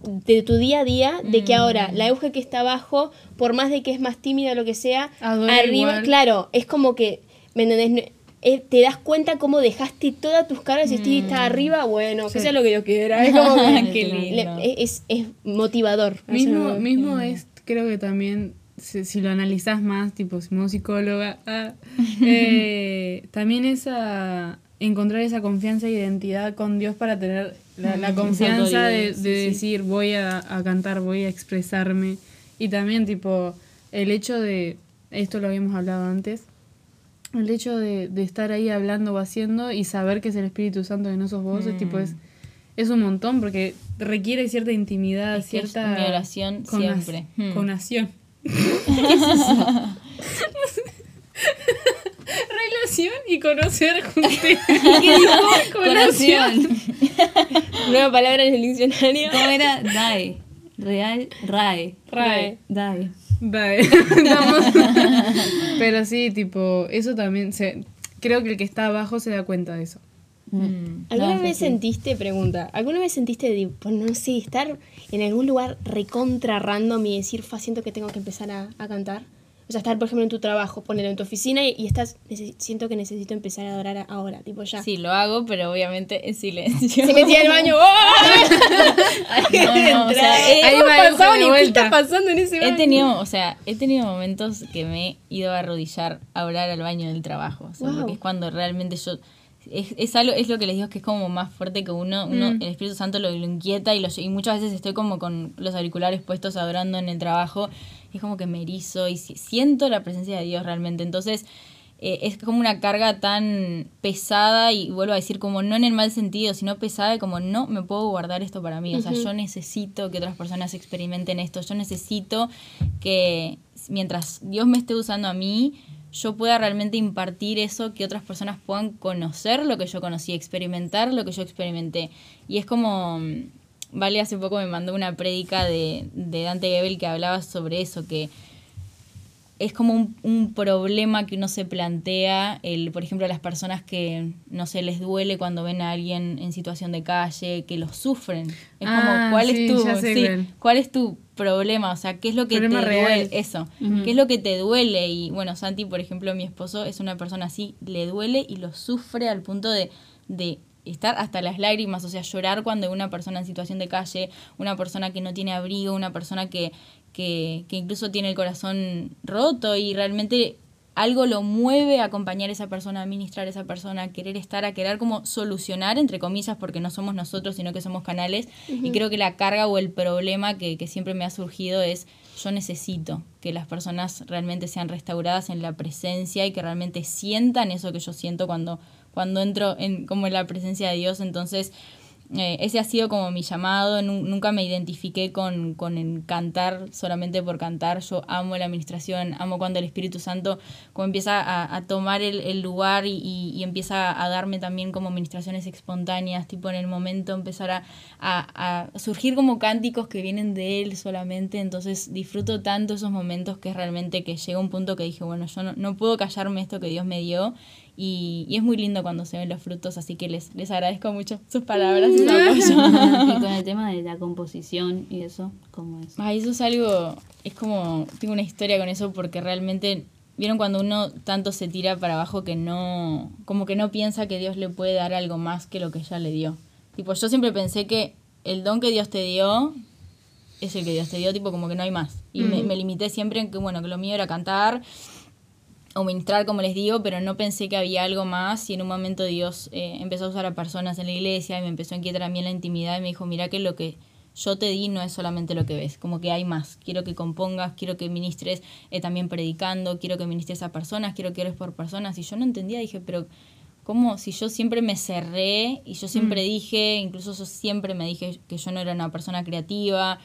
de tu día a día, de que ahora la auge que está abajo, por más de que es más tímida o lo que sea, Adora arriba, igual. claro, es como que, ¿me entendés? Eh, te das cuenta cómo dejaste todas tus caras y Steve está arriba, bueno, que sea lo que yo quiera. Es como le- es, es motivador. Mismo, Eso- mismo es, creo que también, si, si lo analizás más, tipo, si modo psicóloga, ah, eh, también esa, encontrar esa confianza e identidad con Dios para tener la, confianza de, autoridad, de sí, sí. decir, voy a, a cantar, voy a expresarme. Y también, tipo, el hecho de, esto lo habíamos hablado antes, el hecho de, de estar ahí hablando o haciendo y saber que es el Espíritu Santo que no sos vos, es tipo, es, es un montón porque requiere cierta intimidad, Es que es cierta... mi oración conas- siempre. Hmm. Conación. Relación y conocer juntos. Conación. Nueva palabra en el diccionario. ¿Cómo era? Real, RAE. Rae. DAE. Estamos- Pero sí, tipo, eso también se... Creo que el que está abajo se da cuenta de eso. Mm. ¿Alguna No, vez sí. sentiste, pregunta, ¿alguna vez sentiste, tipo, no sé, estar en algún lugar recontra random y decir, fa, siento que tengo que empezar a, a cantar? O sea, estar, por ejemplo, en tu trabajo, ponerlo en tu oficina y, y estás, "Necesi- siento que necesito empezar a adorar a- ahora, tipo ya. Sí, lo hago, pero obviamente en silencio. Se metía al baño. ¡oh! No, no, o sea, he- Ahí ¿Cómo va, pasaban de y qué vuelta. está pasando en ese baño? He tenido, o sea, he tenido momentos que me he ido a arrodillar a orar al baño del trabajo. O sea, Wow. porque es cuando realmente yo. Es, es algo, es lo que les digo que es como más fuerte que uno, uno el Espíritu Santo lo, lo inquieta y, lo, y muchas veces estoy como con los auriculares puestos adorando en el trabajo es como que me erizo y si- siento la presencia de Dios realmente. Entonces eh, es como una carga tan pesada y vuelvo a decir como no en el mal sentido, sino pesada y como no me puedo guardar esto para mí. O sea, yo necesito que otras personas experimenten esto. Yo necesito que mientras Dios me esté usando a mí, yo pueda realmente impartir eso, que otras personas puedan conocer lo que yo conocí, experimentar lo que yo experimenté. Y es como, Vale hace poco me mandó una prédica de, de Dante Gebel que hablaba sobre eso, que es como un, un problema que uno se plantea, el, por ejemplo, a las personas que no se les duele cuando ven a alguien en situación de calle, que lo sufren. Es Ah, como, ¿cuál sí, es tu, sé sí, cuál. cuál es tu problema? O sea, ¿qué es lo que Problema te real. duele? Eso, ¿qué es lo que te duele? Y bueno, Santi, por ejemplo, mi esposo es una persona así, le duele y lo sufre al punto de, de estar hasta las lágrimas, o sea, llorar cuando una persona en situación de calle, una persona que no tiene abrigo, una persona que, que, que incluso tiene el corazón roto y realmente algo lo mueve a acompañar a esa persona, a ministrar a esa persona, a querer estar, a querer como solucionar, entre comillas, porque no somos nosotros, sino que somos canales. Y creo que la carga o el problema que, que siempre me ha surgido es yo necesito que las personas realmente sean restauradas en la presencia y que realmente sientan eso que yo siento cuando, cuando entro en, como en la presencia de Dios. Entonces, eh, ese ha sido como mi llamado, Nu- nunca me identifiqué con, con el cantar solamente por cantar, yo amo la administración, amo cuando el Espíritu Santo como empieza a, a tomar el, el lugar y, y- y empieza a darme también como administraciones espontáneas, tipo en el momento empezar a, a- a surgir como cánticos que vienen de él solamente, entonces disfruto tanto esos momentos que es realmente que llega un punto que dije, bueno, yo no, no puedo callarme esto que Dios me dio y, y es muy lindo cuando se ven los frutos, así que les, les agradezco mucho sus palabras y su apoyo. y con el tema de la composición y eso, ¿cómo es? Ay, eso es algo, es como, tengo una historia con eso porque realmente, vieron cuando uno tanto se tira para abajo que no, como que no piensa que Dios le puede dar algo más que lo que ya le dio. Tipo, yo siempre pensé que el don que Dios te dio es el que Dios te dio, tipo, como que no hay más. Y me, me limité siempre en que, bueno, que lo mío era cantar o ministrar, como les digo, pero no pensé que había algo más y en un momento Dios eh, empezó a usar a personas en la iglesia y me empezó a inquietar a mí en la intimidad y me dijo, mira que lo que yo te di no es solamente lo que ves, como que hay más. Quiero que compongas, quiero que ministres eh, también predicando, quiero que ministres a personas, quiero que ores por personas. Y yo no entendía, dije, pero ¿cómo? Si yo siempre me cerré y yo siempre dije, incluso yo siempre me dije que yo no era una persona creativa,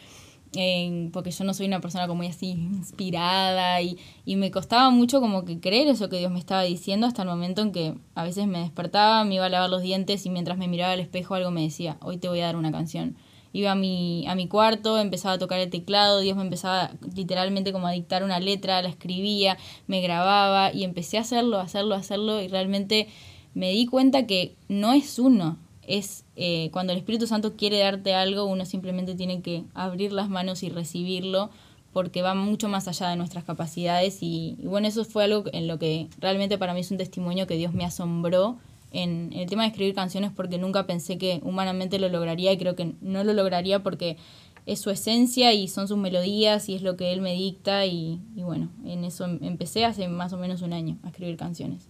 porque yo no soy una persona como así inspirada y, y me costaba mucho como que creer eso que Dios me estaba diciendo hasta el momento en que a veces me despertaba, me iba a lavar los dientes y mientras me miraba al espejo algo me decía, hoy te voy a dar una canción. Iba a mi, a mi cuarto, empezaba a tocar el teclado, Dios me empezaba literalmente como a dictar una letra, la escribía, me grababa y empecé a hacerlo, a hacerlo, a hacerlo y realmente me di cuenta que no es uno, es eh, cuando el Espíritu Santo quiere darte algo, uno simplemente tiene que abrir las manos y recibirlo porque va mucho más allá de nuestras capacidades y, bueno, eso fue algo en lo que realmente para mí es un testimonio que Dios me asombró en, en el tema de escribir canciones porque nunca pensé que humanamente lo lograría y creo que no lo lograría porque es su esencia y son sus melodías y es lo que él me dicta y, y bueno, en eso em- empecé hace más o menos un año a escribir canciones.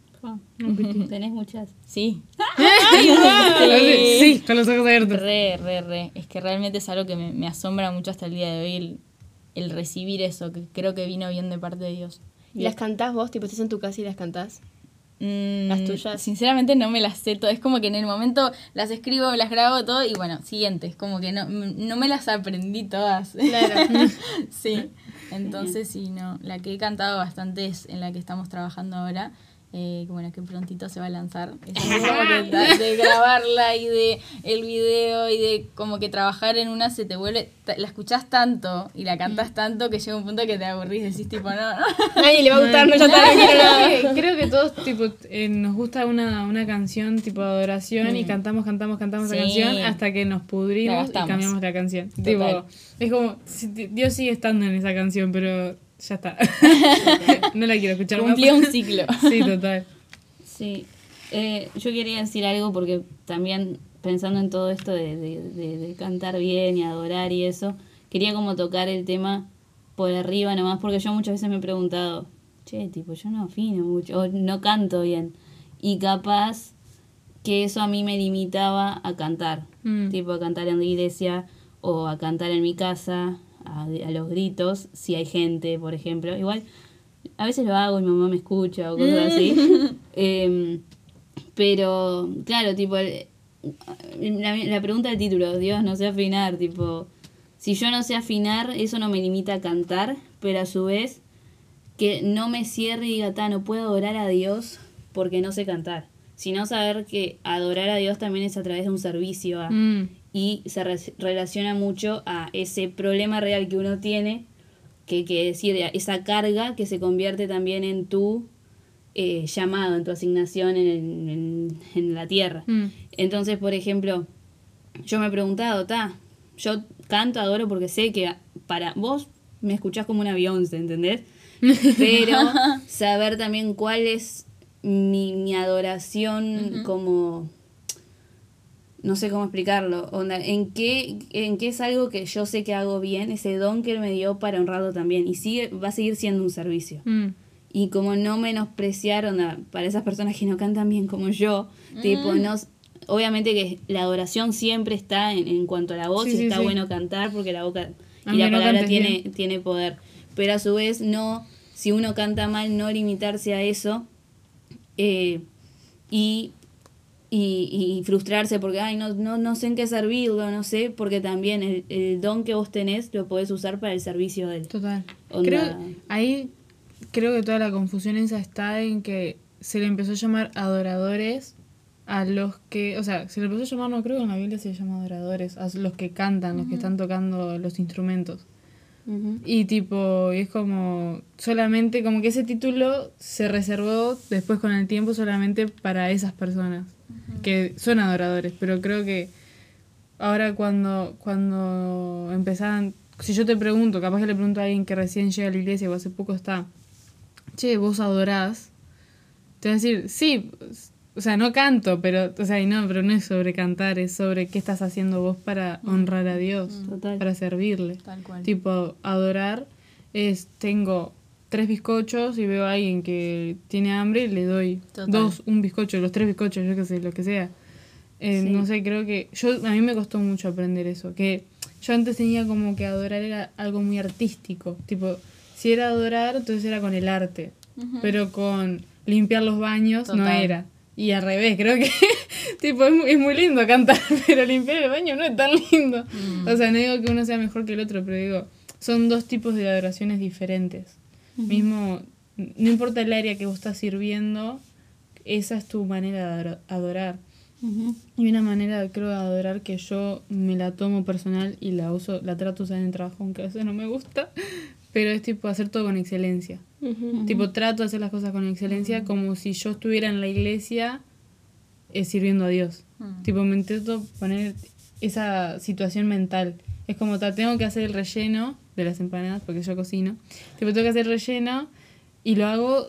¿Tenés muchas? Sí. Sí, con los ojos abiertos. Re, re, re. Es que realmente es algo que me, me asombra mucho hasta el día de hoy el, el recibir eso, que creo que vino bien de parte de Dios. ¿Y las cantás vos? Tipo, estás en tu casa y las cantás. Mm, ¿Las tuyas? Sinceramente no me las sé todas. Es como que en el momento las escribo, las grabo todo y bueno, siguiente. Es como que no, no me las aprendí todas. Claro. sí. Entonces sí, no. La que he cantado bastante es en la que estamos trabajando ahora. Eh, que bueno, que prontito se va a lanzar. De, de grabarla y de el video y de como que trabajar en una se te vuelve, la escuchás tanto y la cantas tanto que llega un punto que te aburrís, decís tipo, no, no. A nadie le va a gustar, no, quiero nada. Creo que- Creo que todos tipo eh, nos gusta una, una canción tipo de adoración y cantamos, cantamos, cantamos la canción hasta que nos pudrimos y cambiamos la canción. Total. Tipo, es como Dios sigue estando en esa canción, pero ya está. no la quiero escuchar más. Cumplió un ciclo. Sí, total. Sí, Eh, yo quería decir algo porque también pensando en todo esto de, de- de- de cantar bien y adorar y eso, quería como tocar el tema por arriba nomás porque yo muchas veces me he preguntado, che, tipo, yo no afino mucho, o no canto bien. Y capaz que eso a mí me limitaba a cantar, Mm. tipo a cantar en la iglesia o a cantar en mi casa, a, a los gritos, si hay gente, por ejemplo. Igual, a veces lo hago y mi mamá me escucha o cosas así. Em, pero, claro, tipo, el- la, la pregunta del título, Dios, no sé afinar, tipo, si yo no sé afinar, eso no me limita a cantar, pero a su vez, que no me cierre y diga, ta, no puedo adorar a Dios porque no sé cantar. Sino saber que adorar a Dios también es a través de un servicio a, Mm. Y se re- relaciona mucho a ese problema real que uno tiene, que, que decir, esa carga que se convierte también en tu eh, llamado, en tu asignación en, en- en la tierra. Mm. Entonces, por ejemplo, yo me he preguntado, ta, yo canto, adoro porque sé que para vos me escuchás como una Beyoncé, ¿entendés? Pero saber también cuál es mi, mi adoración como no sé cómo explicarlo, onda, en qué, en qué es algo que yo sé que hago bien, ese don que él me dio para honrarlo también, y sigue, va a seguir siendo un servicio. Mm. Y como no menospreciar, onda, para esas personas que no cantan bien como yo, tipo, no, obviamente que la adoración siempre está en, en cuanto a la voz, Sí, está sí. bueno cantar porque la boca y la palabra tiene, bien. tiene poder. Pero a su vez, no, si uno canta mal, no limitarse a eso. eh, y y, y frustrarse porque, ay, no, no, no sé en qué servirlo, no sé, porque también el, el don que vos tenés lo podés usar para el servicio de él. Total. Onda- Creo, ahí creo que toda la confusión esa está en que se le empezó a llamar adoradores a los que, o sea, se le empezó a llamar, no creo que en la Biblia se llama adoradores, a los que cantan, los que están tocando los instrumentos. Y tipo, es como, solamente, como que ese título se reservó después con el tiempo solamente para esas personas, que son adoradores, pero creo que ahora cuando, cuando empezaban, si yo te pregunto, capaz que le pregunto a alguien que recién llega a la iglesia o hace poco está, che, vos adorás, te va a decir, sí, o sea, no canto, pero, o sea, y no, pero no es sobre cantar, es sobre qué estás haciendo vos para honrar a Dios, Total. para servirle. Tal cual. Tipo, adorar es, tengo tres bizcochos y veo a alguien que tiene hambre y le doy Total. dos, un bizcocho, los tres bizcochos, yo qué sé, lo que sea. Eh, Sí. No sé, creo que yo a mí me costó mucho aprender eso, que yo antes tenía como que adorar era algo muy artístico, tipo, si era adorar, entonces era con el arte, pero con limpiar los baños no Total. era. Y al revés, creo que tipo es muy, es muy lindo cantar, pero limpiar el baño no es tan lindo. O sea, no digo que uno sea mejor que el otro, pero digo, son dos tipos de adoraciones diferentes. Mismo, no importa el área que vos estás sirviendo, esa es tu manera de adora- adorar. Y una manera, creo, de adorar que yo me la tomo personal y la uso, la trato usar en el trabajo, aunque a veces no me gusta, pero es tipo hacer todo con excelencia. Tipo, trato de hacer las cosas con excelencia como si yo estuviera en la iglesia eh, sirviendo a Dios. Tipo, me intento poner esa situación mental. Es como, tengo que hacer el relleno de las empanadas, porque yo cocino. Tipo, tengo que hacer el relleno y lo hago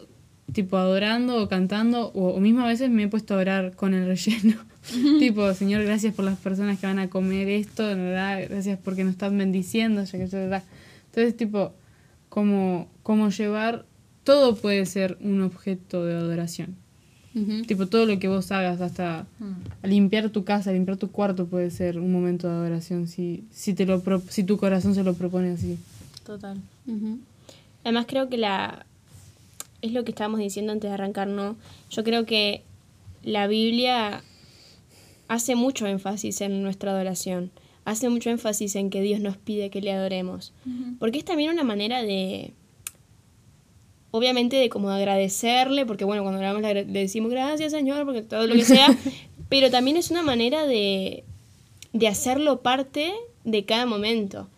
tipo adorando o cantando, o, o mismo a veces me he puesto a orar con el relleno. tipo, Señor, gracias por las personas que van a comer esto, ¿verdad? gracias porque nos están bendiciendo, ya que ya, ya. Entonces, tipo, como, como llevar, todo puede ser un objeto de adoración. Tipo, todo lo que vos hagas, hasta limpiar tu casa, limpiar tu cuarto puede ser un momento de adoración, si, si, te lo pro- si tu corazón se lo propone así. Total. Además creo que la es lo que estábamos diciendo antes de arrancar, ¿no? Yo creo que la Biblia hace mucho énfasis en nuestra adoración. Hace mucho énfasis en que Dios nos pide que le adoremos. Porque es también una manera de obviamente de como agradecerle, porque bueno, cuando oramos le decimos gracias Señor, porque todo lo que sea, pero también es una manera de, de hacerlo parte de cada momento.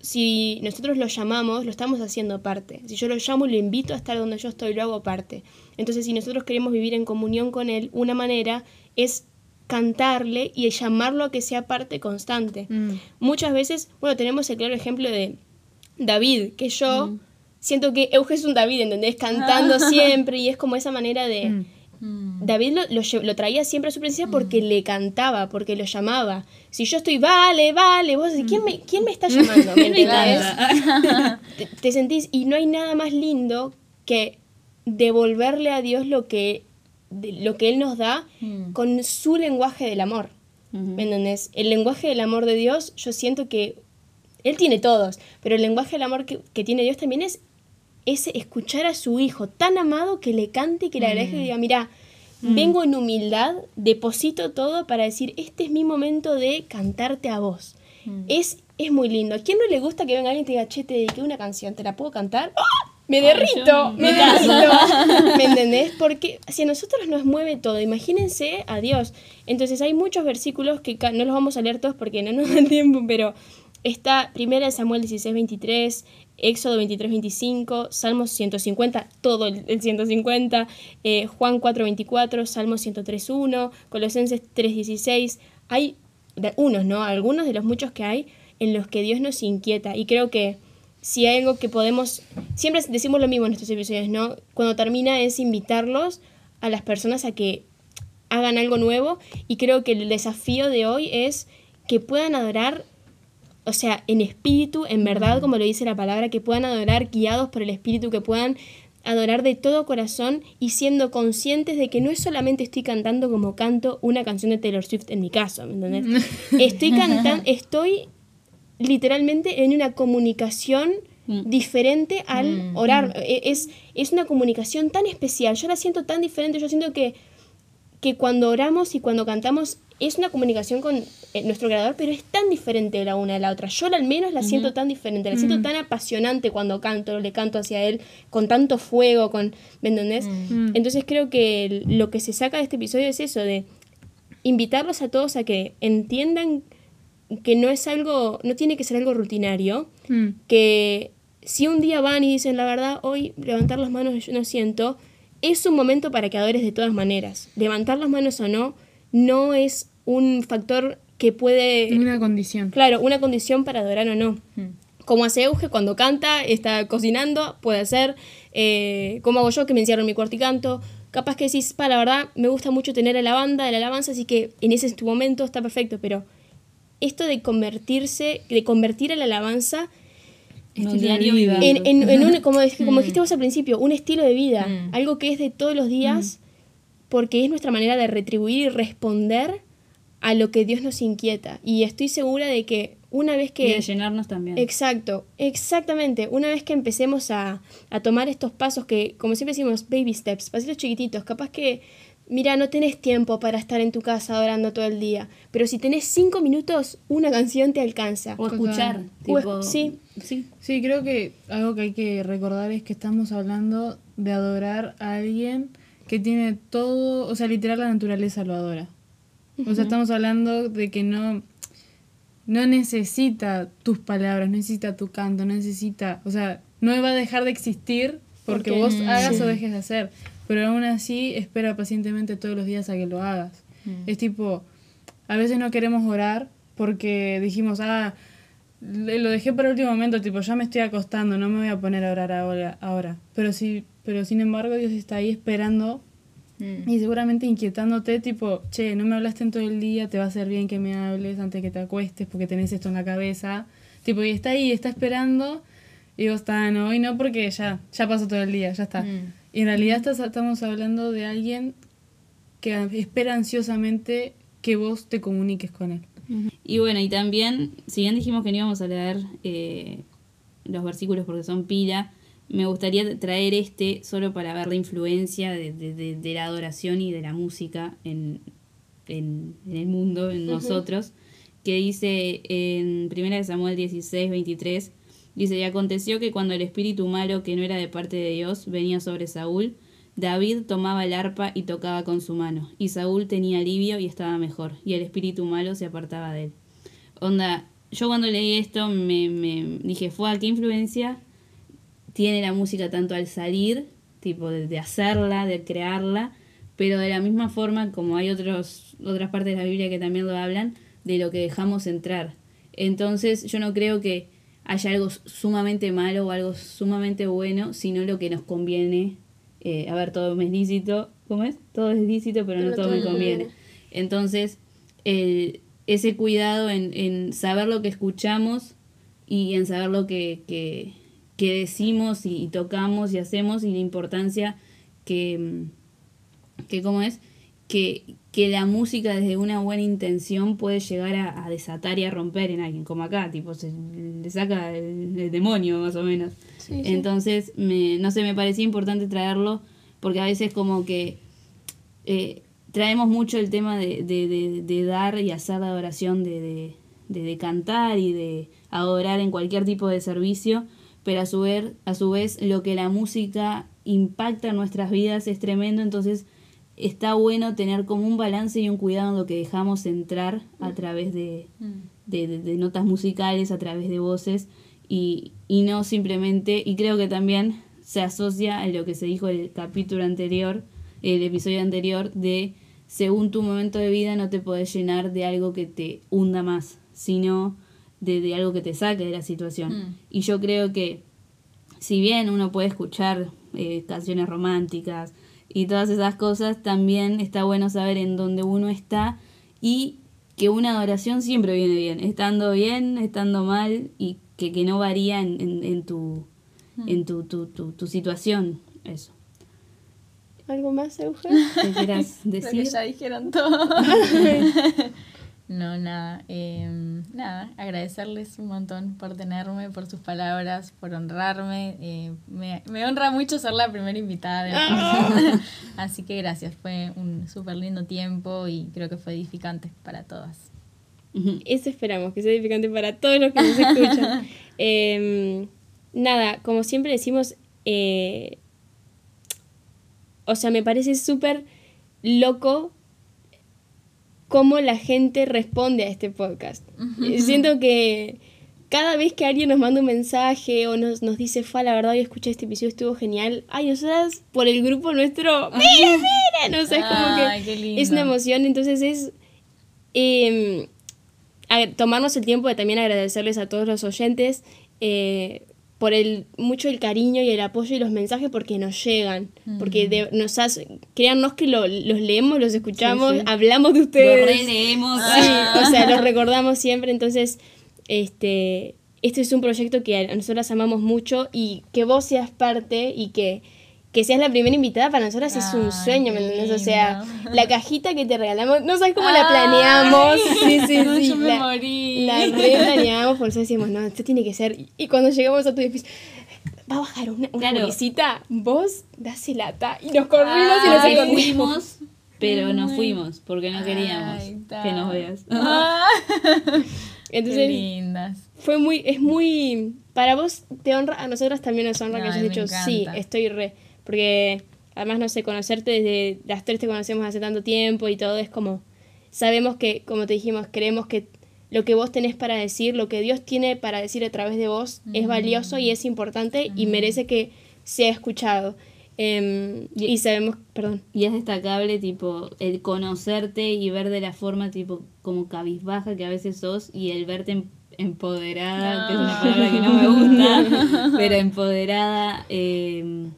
Si nosotros lo llamamos, lo estamos haciendo parte. Si yo lo llamo y lo invito a estar donde yo estoy, lo hago parte. Entonces, si nosotros queremos vivir en comunión con Él, una manera es cantarle y llamarlo a que sea parte constante. Mm. Muchas veces, bueno, tenemos el claro ejemplo de David, que yo siento que Euge es un David, ¿entendés? Cantando siempre y es como esa manera de... Mm. David lo, lo lle- lo traía siempre a su presencia porque le cantaba, porque lo llamaba. Si yo estoy, vale, vale, vos decís, ¿quién me, quién me está llamando? ¿Me te, te sentís, y no hay nada más lindo que devolverle a Dios lo que, de- lo que Él nos da con su lenguaje del amor. ¿Me entendés? El lenguaje del amor de Dios, yo siento que Él tiene todos, pero el lenguaje del amor que, que tiene Dios también es ese escuchar a su hijo tan amado que le cante y que le agradezca y diga, mira, vengo en humildad, deposito todo para decir, este es mi momento de cantarte a vos. Es, es muy lindo. ¿A quién no le gusta que venga alguien y te diga, che, te dediqué una canción, ¿te la puedo cantar? ¡Ah! Me derrito, me derrito. ¿Me entendés? Porque si a nosotros nos mueve todo, imagínense a Dios. Entonces hay muchos versículos que no los vamos a leer todos porque no nos da tiempo, pero está 1 Samuel 16, 23, Éxodo 23, 25, Salmos 150, todo el, el 150, eh, Juan 4, 24, Salmos 103, 1, Colosenses 3, 16. Hay de- unos, ¿no? Algunos de los muchos que hay en los que Dios nos inquieta. Y creo que si hay algo que podemos, siempre decimos lo mismo en estos episodios, ¿no? Cuando termina es invitarlos a las personas a que hagan algo nuevo y creo que el desafío de hoy es que puedan adorar, o sea, en espíritu, en verdad, como lo dice la palabra, que puedan adorar guiados por el espíritu, que puedan adorar de todo corazón y siendo conscientes de que no es solamente estoy cantando como canto una canción de Taylor Swift en mi caso, ¿me entendés? Estoy cantando, estoy literalmente en una comunicación Mm. diferente al orar. E- Es, es una comunicación tan especial, yo la siento tan diferente, yo siento que, que cuando oramos y cuando cantamos es una comunicación con eh, nuestro creador, pero es tan diferente la una de la otra. Yo al menos la siento tan diferente, la siento tan apasionante cuando canto, le canto hacia él con tanto fuego, con, ¿me entendés? Entonces creo que lo que se saca de este episodio es eso, de invitarlos a todos a que entiendan que no es algo, no tiene que ser algo rutinario, Mm. que si un día van y dicen la verdad, hoy levantar las manos yo no siento, es un momento para que adores de todas maneras. Levantar las manos o no, no es un factor que puede, Una condición. claro, una condición para adorar o no. Como hace Euge cuando canta, está cocinando, puede ser. Eh, como hago yo que me encierro en mi cuarto y canto. Capaz que decís, pa, la verdad, me gusta mucho tener a la banda, de la alabanza, así que en ese momento, está perfecto. Pero esto de convertirse, de convertir a la alabanza En diario vida. en un, como, como dijiste vos al principio, un estilo de vida, algo que es de todos los días, porque es nuestra manera de retribuir y responder a lo que Dios nos inquieta. Y estoy segura de que una vez Y que... de llenarnos también. Exacto, exactamente. Una vez que empecemos a, a tomar estos pasos que, como siempre decimos, baby steps, pasitos chiquititos, capaz que, mira, no tenés tiempo para estar en tu casa orando todo el día, pero si tenés cinco minutos, una canción te alcanza. o escuchar. O es- tipo, sí. sí. Sí, creo que algo que hay que recordar es que estamos hablando de adorar a alguien que tiene todo, o sea, literal la naturaleza lo adora. O sea, estamos hablando de que no, no necesita tus palabras, no necesita tu canto, no necesita, o sea, no va a dejar de existir porque Porque- vos hagas sí. o dejes de hacer, pero aún así espera pacientemente todos los días a que lo hagas. Es tipo, a veces no queremos orar porque dijimos, ah, lo dejé para el último momento, tipo, ya me estoy acostando, no me voy a poner a orar ahora. ahora. Pero sí, pero sin embargo Dios está ahí esperando Mm. y seguramente inquietándote, tipo, che, no me hablaste en todo el día, te va a hacer bien que me hables antes que te acuestes porque tenés esto en la cabeza. Tipo, y está ahí, está esperando y vos está, no, hoy no porque ya, ya pasó todo el día, ya está. Mm. Y en realidad estás- estamos hablando de alguien que espera ansiosamente que vos te comuniques con él. Y bueno, y también, si bien dijimos que no íbamos a leer eh, los versículos porque son pila, me gustaría traer este solo para ver la influencia de, de- de- de la adoración y de la música en, en- en el mundo, en nosotros, que dice en 1 Samuel 16, 23, Dice, y aconteció que cuando el espíritu malo, que no era de parte de Dios, venía sobre Saúl, David tomaba el arpa y tocaba con su mano, y Saúl tenía alivio y estaba mejor, y el espíritu malo se apartaba de él. Onda, yo cuando leí esto me, me dije, fue a qué influencia tiene la música tanto al salir, tipo de, de hacerla, de crearla, pero de la misma forma como hay otros, otras partes de la Biblia que también lo hablan, de lo que dejamos entrar. Entonces yo no creo que haya algo sumamente malo o algo sumamente bueno, sino lo que nos conviene. Eh, a ver, todo es lícito, ¿cómo es? Todo es lícito, pero, no todo, me conviene. Entonces, el, ese cuidado en, en, saber lo que escuchamos y en saber lo que, que, que decimos y, y, tocamos y hacemos y la importancia que, que ¿cómo es? Que, que la música desde una buena intención puede llegar a, a, desatar y a romper en alguien, como acá, tipo, se le saca el, el demonio más o menos. Sí, Entonces, sí. Me, no sé, me parecía importante traerlo porque a veces como que eh, traemos mucho el tema de, de, de, de, dar y hacer la adoración, de, de, cantar y de adorar en cualquier tipo de servicio, pero a su, vez, a su vez lo que la música impacta en nuestras vidas es tremendo, entonces está bueno tener como un balance y un cuidado en lo que dejamos entrar a través de, de, de, de, notas musicales, a través de voces, y, y no simplemente, y creo que también se asocia a lo que se dijo el capítulo anterior, el episodio anterior, de según tu momento de vida no te podés llenar de algo que te hunda más, sino de, de algo que te saque de la situación. Mm. Y yo creo que si bien uno puede escuchar eh, canciones románticas, y todas esas cosas, también está bueno saber en dónde uno está y que una adoración siempre viene bien, estando bien, estando mal y que, que no varía en, en, en tu, en tu, tu, tu, tu, situación. Eso. ¿Algo más, Euge? ¿Qué quieras decir? que ya dijeron todo. No, nada. Eh, nada, agradecerles un montón por tenerme, por sus palabras, por honrarme. Eh, me, me, honra mucho ser la primera invitada. De Así que gracias, fue un súper lindo tiempo y creo que fue edificante para todas. Eso esperamos, que sea edificante para todos los que nos escuchan. eh, nada, como siempre decimos, eh, o sea, me parece súper loco cómo la gente responde a este podcast. Siento que cada vez que alguien nos manda un mensaje o nos, nos dice, fue la verdad, hoy escuché este episodio, estuvo genial. Ay, nosotras por el grupo nuestro, mira, mira, no sé, es como que es una emoción. Entonces es eh, tomarnos el tiempo de también agradecerles a todos los oyentes. Eh, por el mucho el cariño y el apoyo y los mensajes porque nos llegan, mm. porque de, nos hace, créannos que lo, los leemos, los escuchamos, sí, sí. hablamos de ustedes. Lo releemos. Sí, o sea, los recordamos siempre, entonces este este es un proyecto que a nosotras amamos mucho y que vos seas parte y que que seas la primera invitada para nosotras es un sueño, ¿me entiendes? O sea, la cajita que te regalamos, no sabes cómo la planeamos. Sí, sí, sí. Yo la, me morí. La re planeamos, por eso decimos, no, esto tiene que ser. Y cuando llegamos a tu edificio, va a bajar una, una claro. bolsita, vos dase lata. Y nos corrimos y nos encontramos. Pero nos fuimos porque no queríamos Ay, que nos veas. Entonces, Qué lindas. Fue muy, es muy. Para vos te honra, a nosotras también nos honra Ay, que hayas dicho, sí, estoy re porque además, no sé, conocerte desde las tres te conocemos hace tanto tiempo y todo es como, sabemos que, como te dijimos, creemos que lo que vos tenés para decir, lo que Dios tiene para decir a través de vos es valioso y es importante y merece que sea escuchado. Eh, y, y, sabemos, perdón. Y es destacable, tipo, el conocerte y ver de la forma, tipo, como cabizbaja que a veces sos y el verte empoderada, no. que es una palabra que no me gusta, pero empoderada. Eh,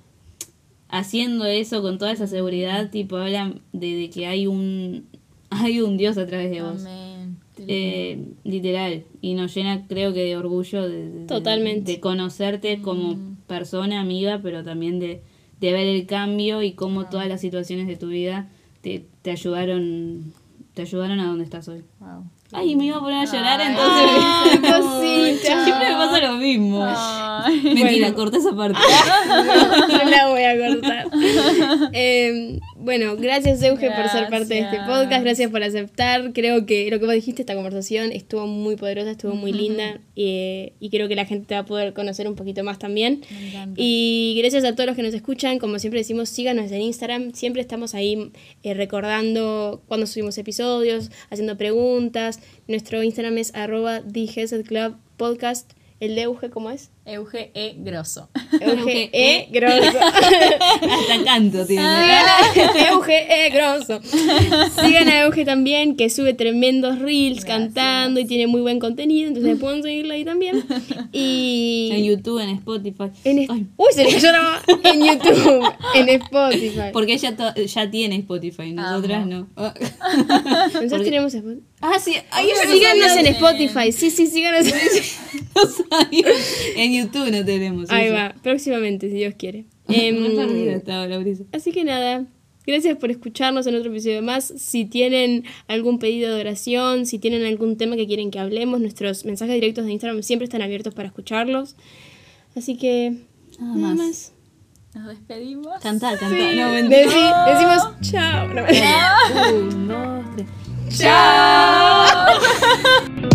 haciendo eso con toda esa seguridad, tipo, habla de, de que hay un, hay un Dios a través de vos. Amén. Eh, literal. Y nos llena, creo que, de orgullo de, Totalmente. de, de conocerte como mm. persona, amiga, pero también de, de ver el cambio y cómo wow. todas las situaciones de tu vida te, te ayudaron te ayudaron a donde estás hoy. Wow. Ay, me iba a poner a llorar, Ay, entonces. Ay, Siempre me pasa lo mismo. Ay. Mentira, Bueno. corta esa parte. no la voy a cortar. Eh, bueno, gracias Euge por ser parte de este podcast, gracias por aceptar. Creo que lo que vos dijiste, esta conversación estuvo muy poderosa, estuvo muy linda eh, y creo que la gente te va a poder conocer un poquito más también. Me. Y gracias a todos los que nos escuchan, como siempre decimos, síganos en Instagram, siempre estamos ahí eh, recordando cuando subimos episodios, haciendo preguntas. Nuestro Instagram es arroba Club Podcast. El de Euge, ¿cómo es? Euge E. Grosso. Euge E. Grosso. Hasta canto tiene. Euge E. Grosso. Sigan a Euge también, que sube tremendos reels cantando y tiene muy buen contenido, entonces pueden seguirlo ahí también. Y En YouTube, en Spotify. en es- Uy, se le cayó la mano. En YouTube, en Spotify. porque ella ya tiene Spotify, nosotras Amo. no. Ah. Nosotros tenemos Spotify. Ah, sí, Síganos en. Spotify. Sí, sí, síganos. no sabía. En YouTube no tenemos. Ahí eso. va, próximamente, si Dios quiere. Em. Así que nada, gracias por escucharnos en otro episodio más. Si tienen algún pedido de oración, si tienen algún tema que quieren que hablemos, nuestros mensajes directos de Instagram siempre están abiertos para escucharlos. Así que Nada nada más. más. Nos despedimos. No, mentira. Deci- decimos chao. No, Un, dos, tres. ¡Chao!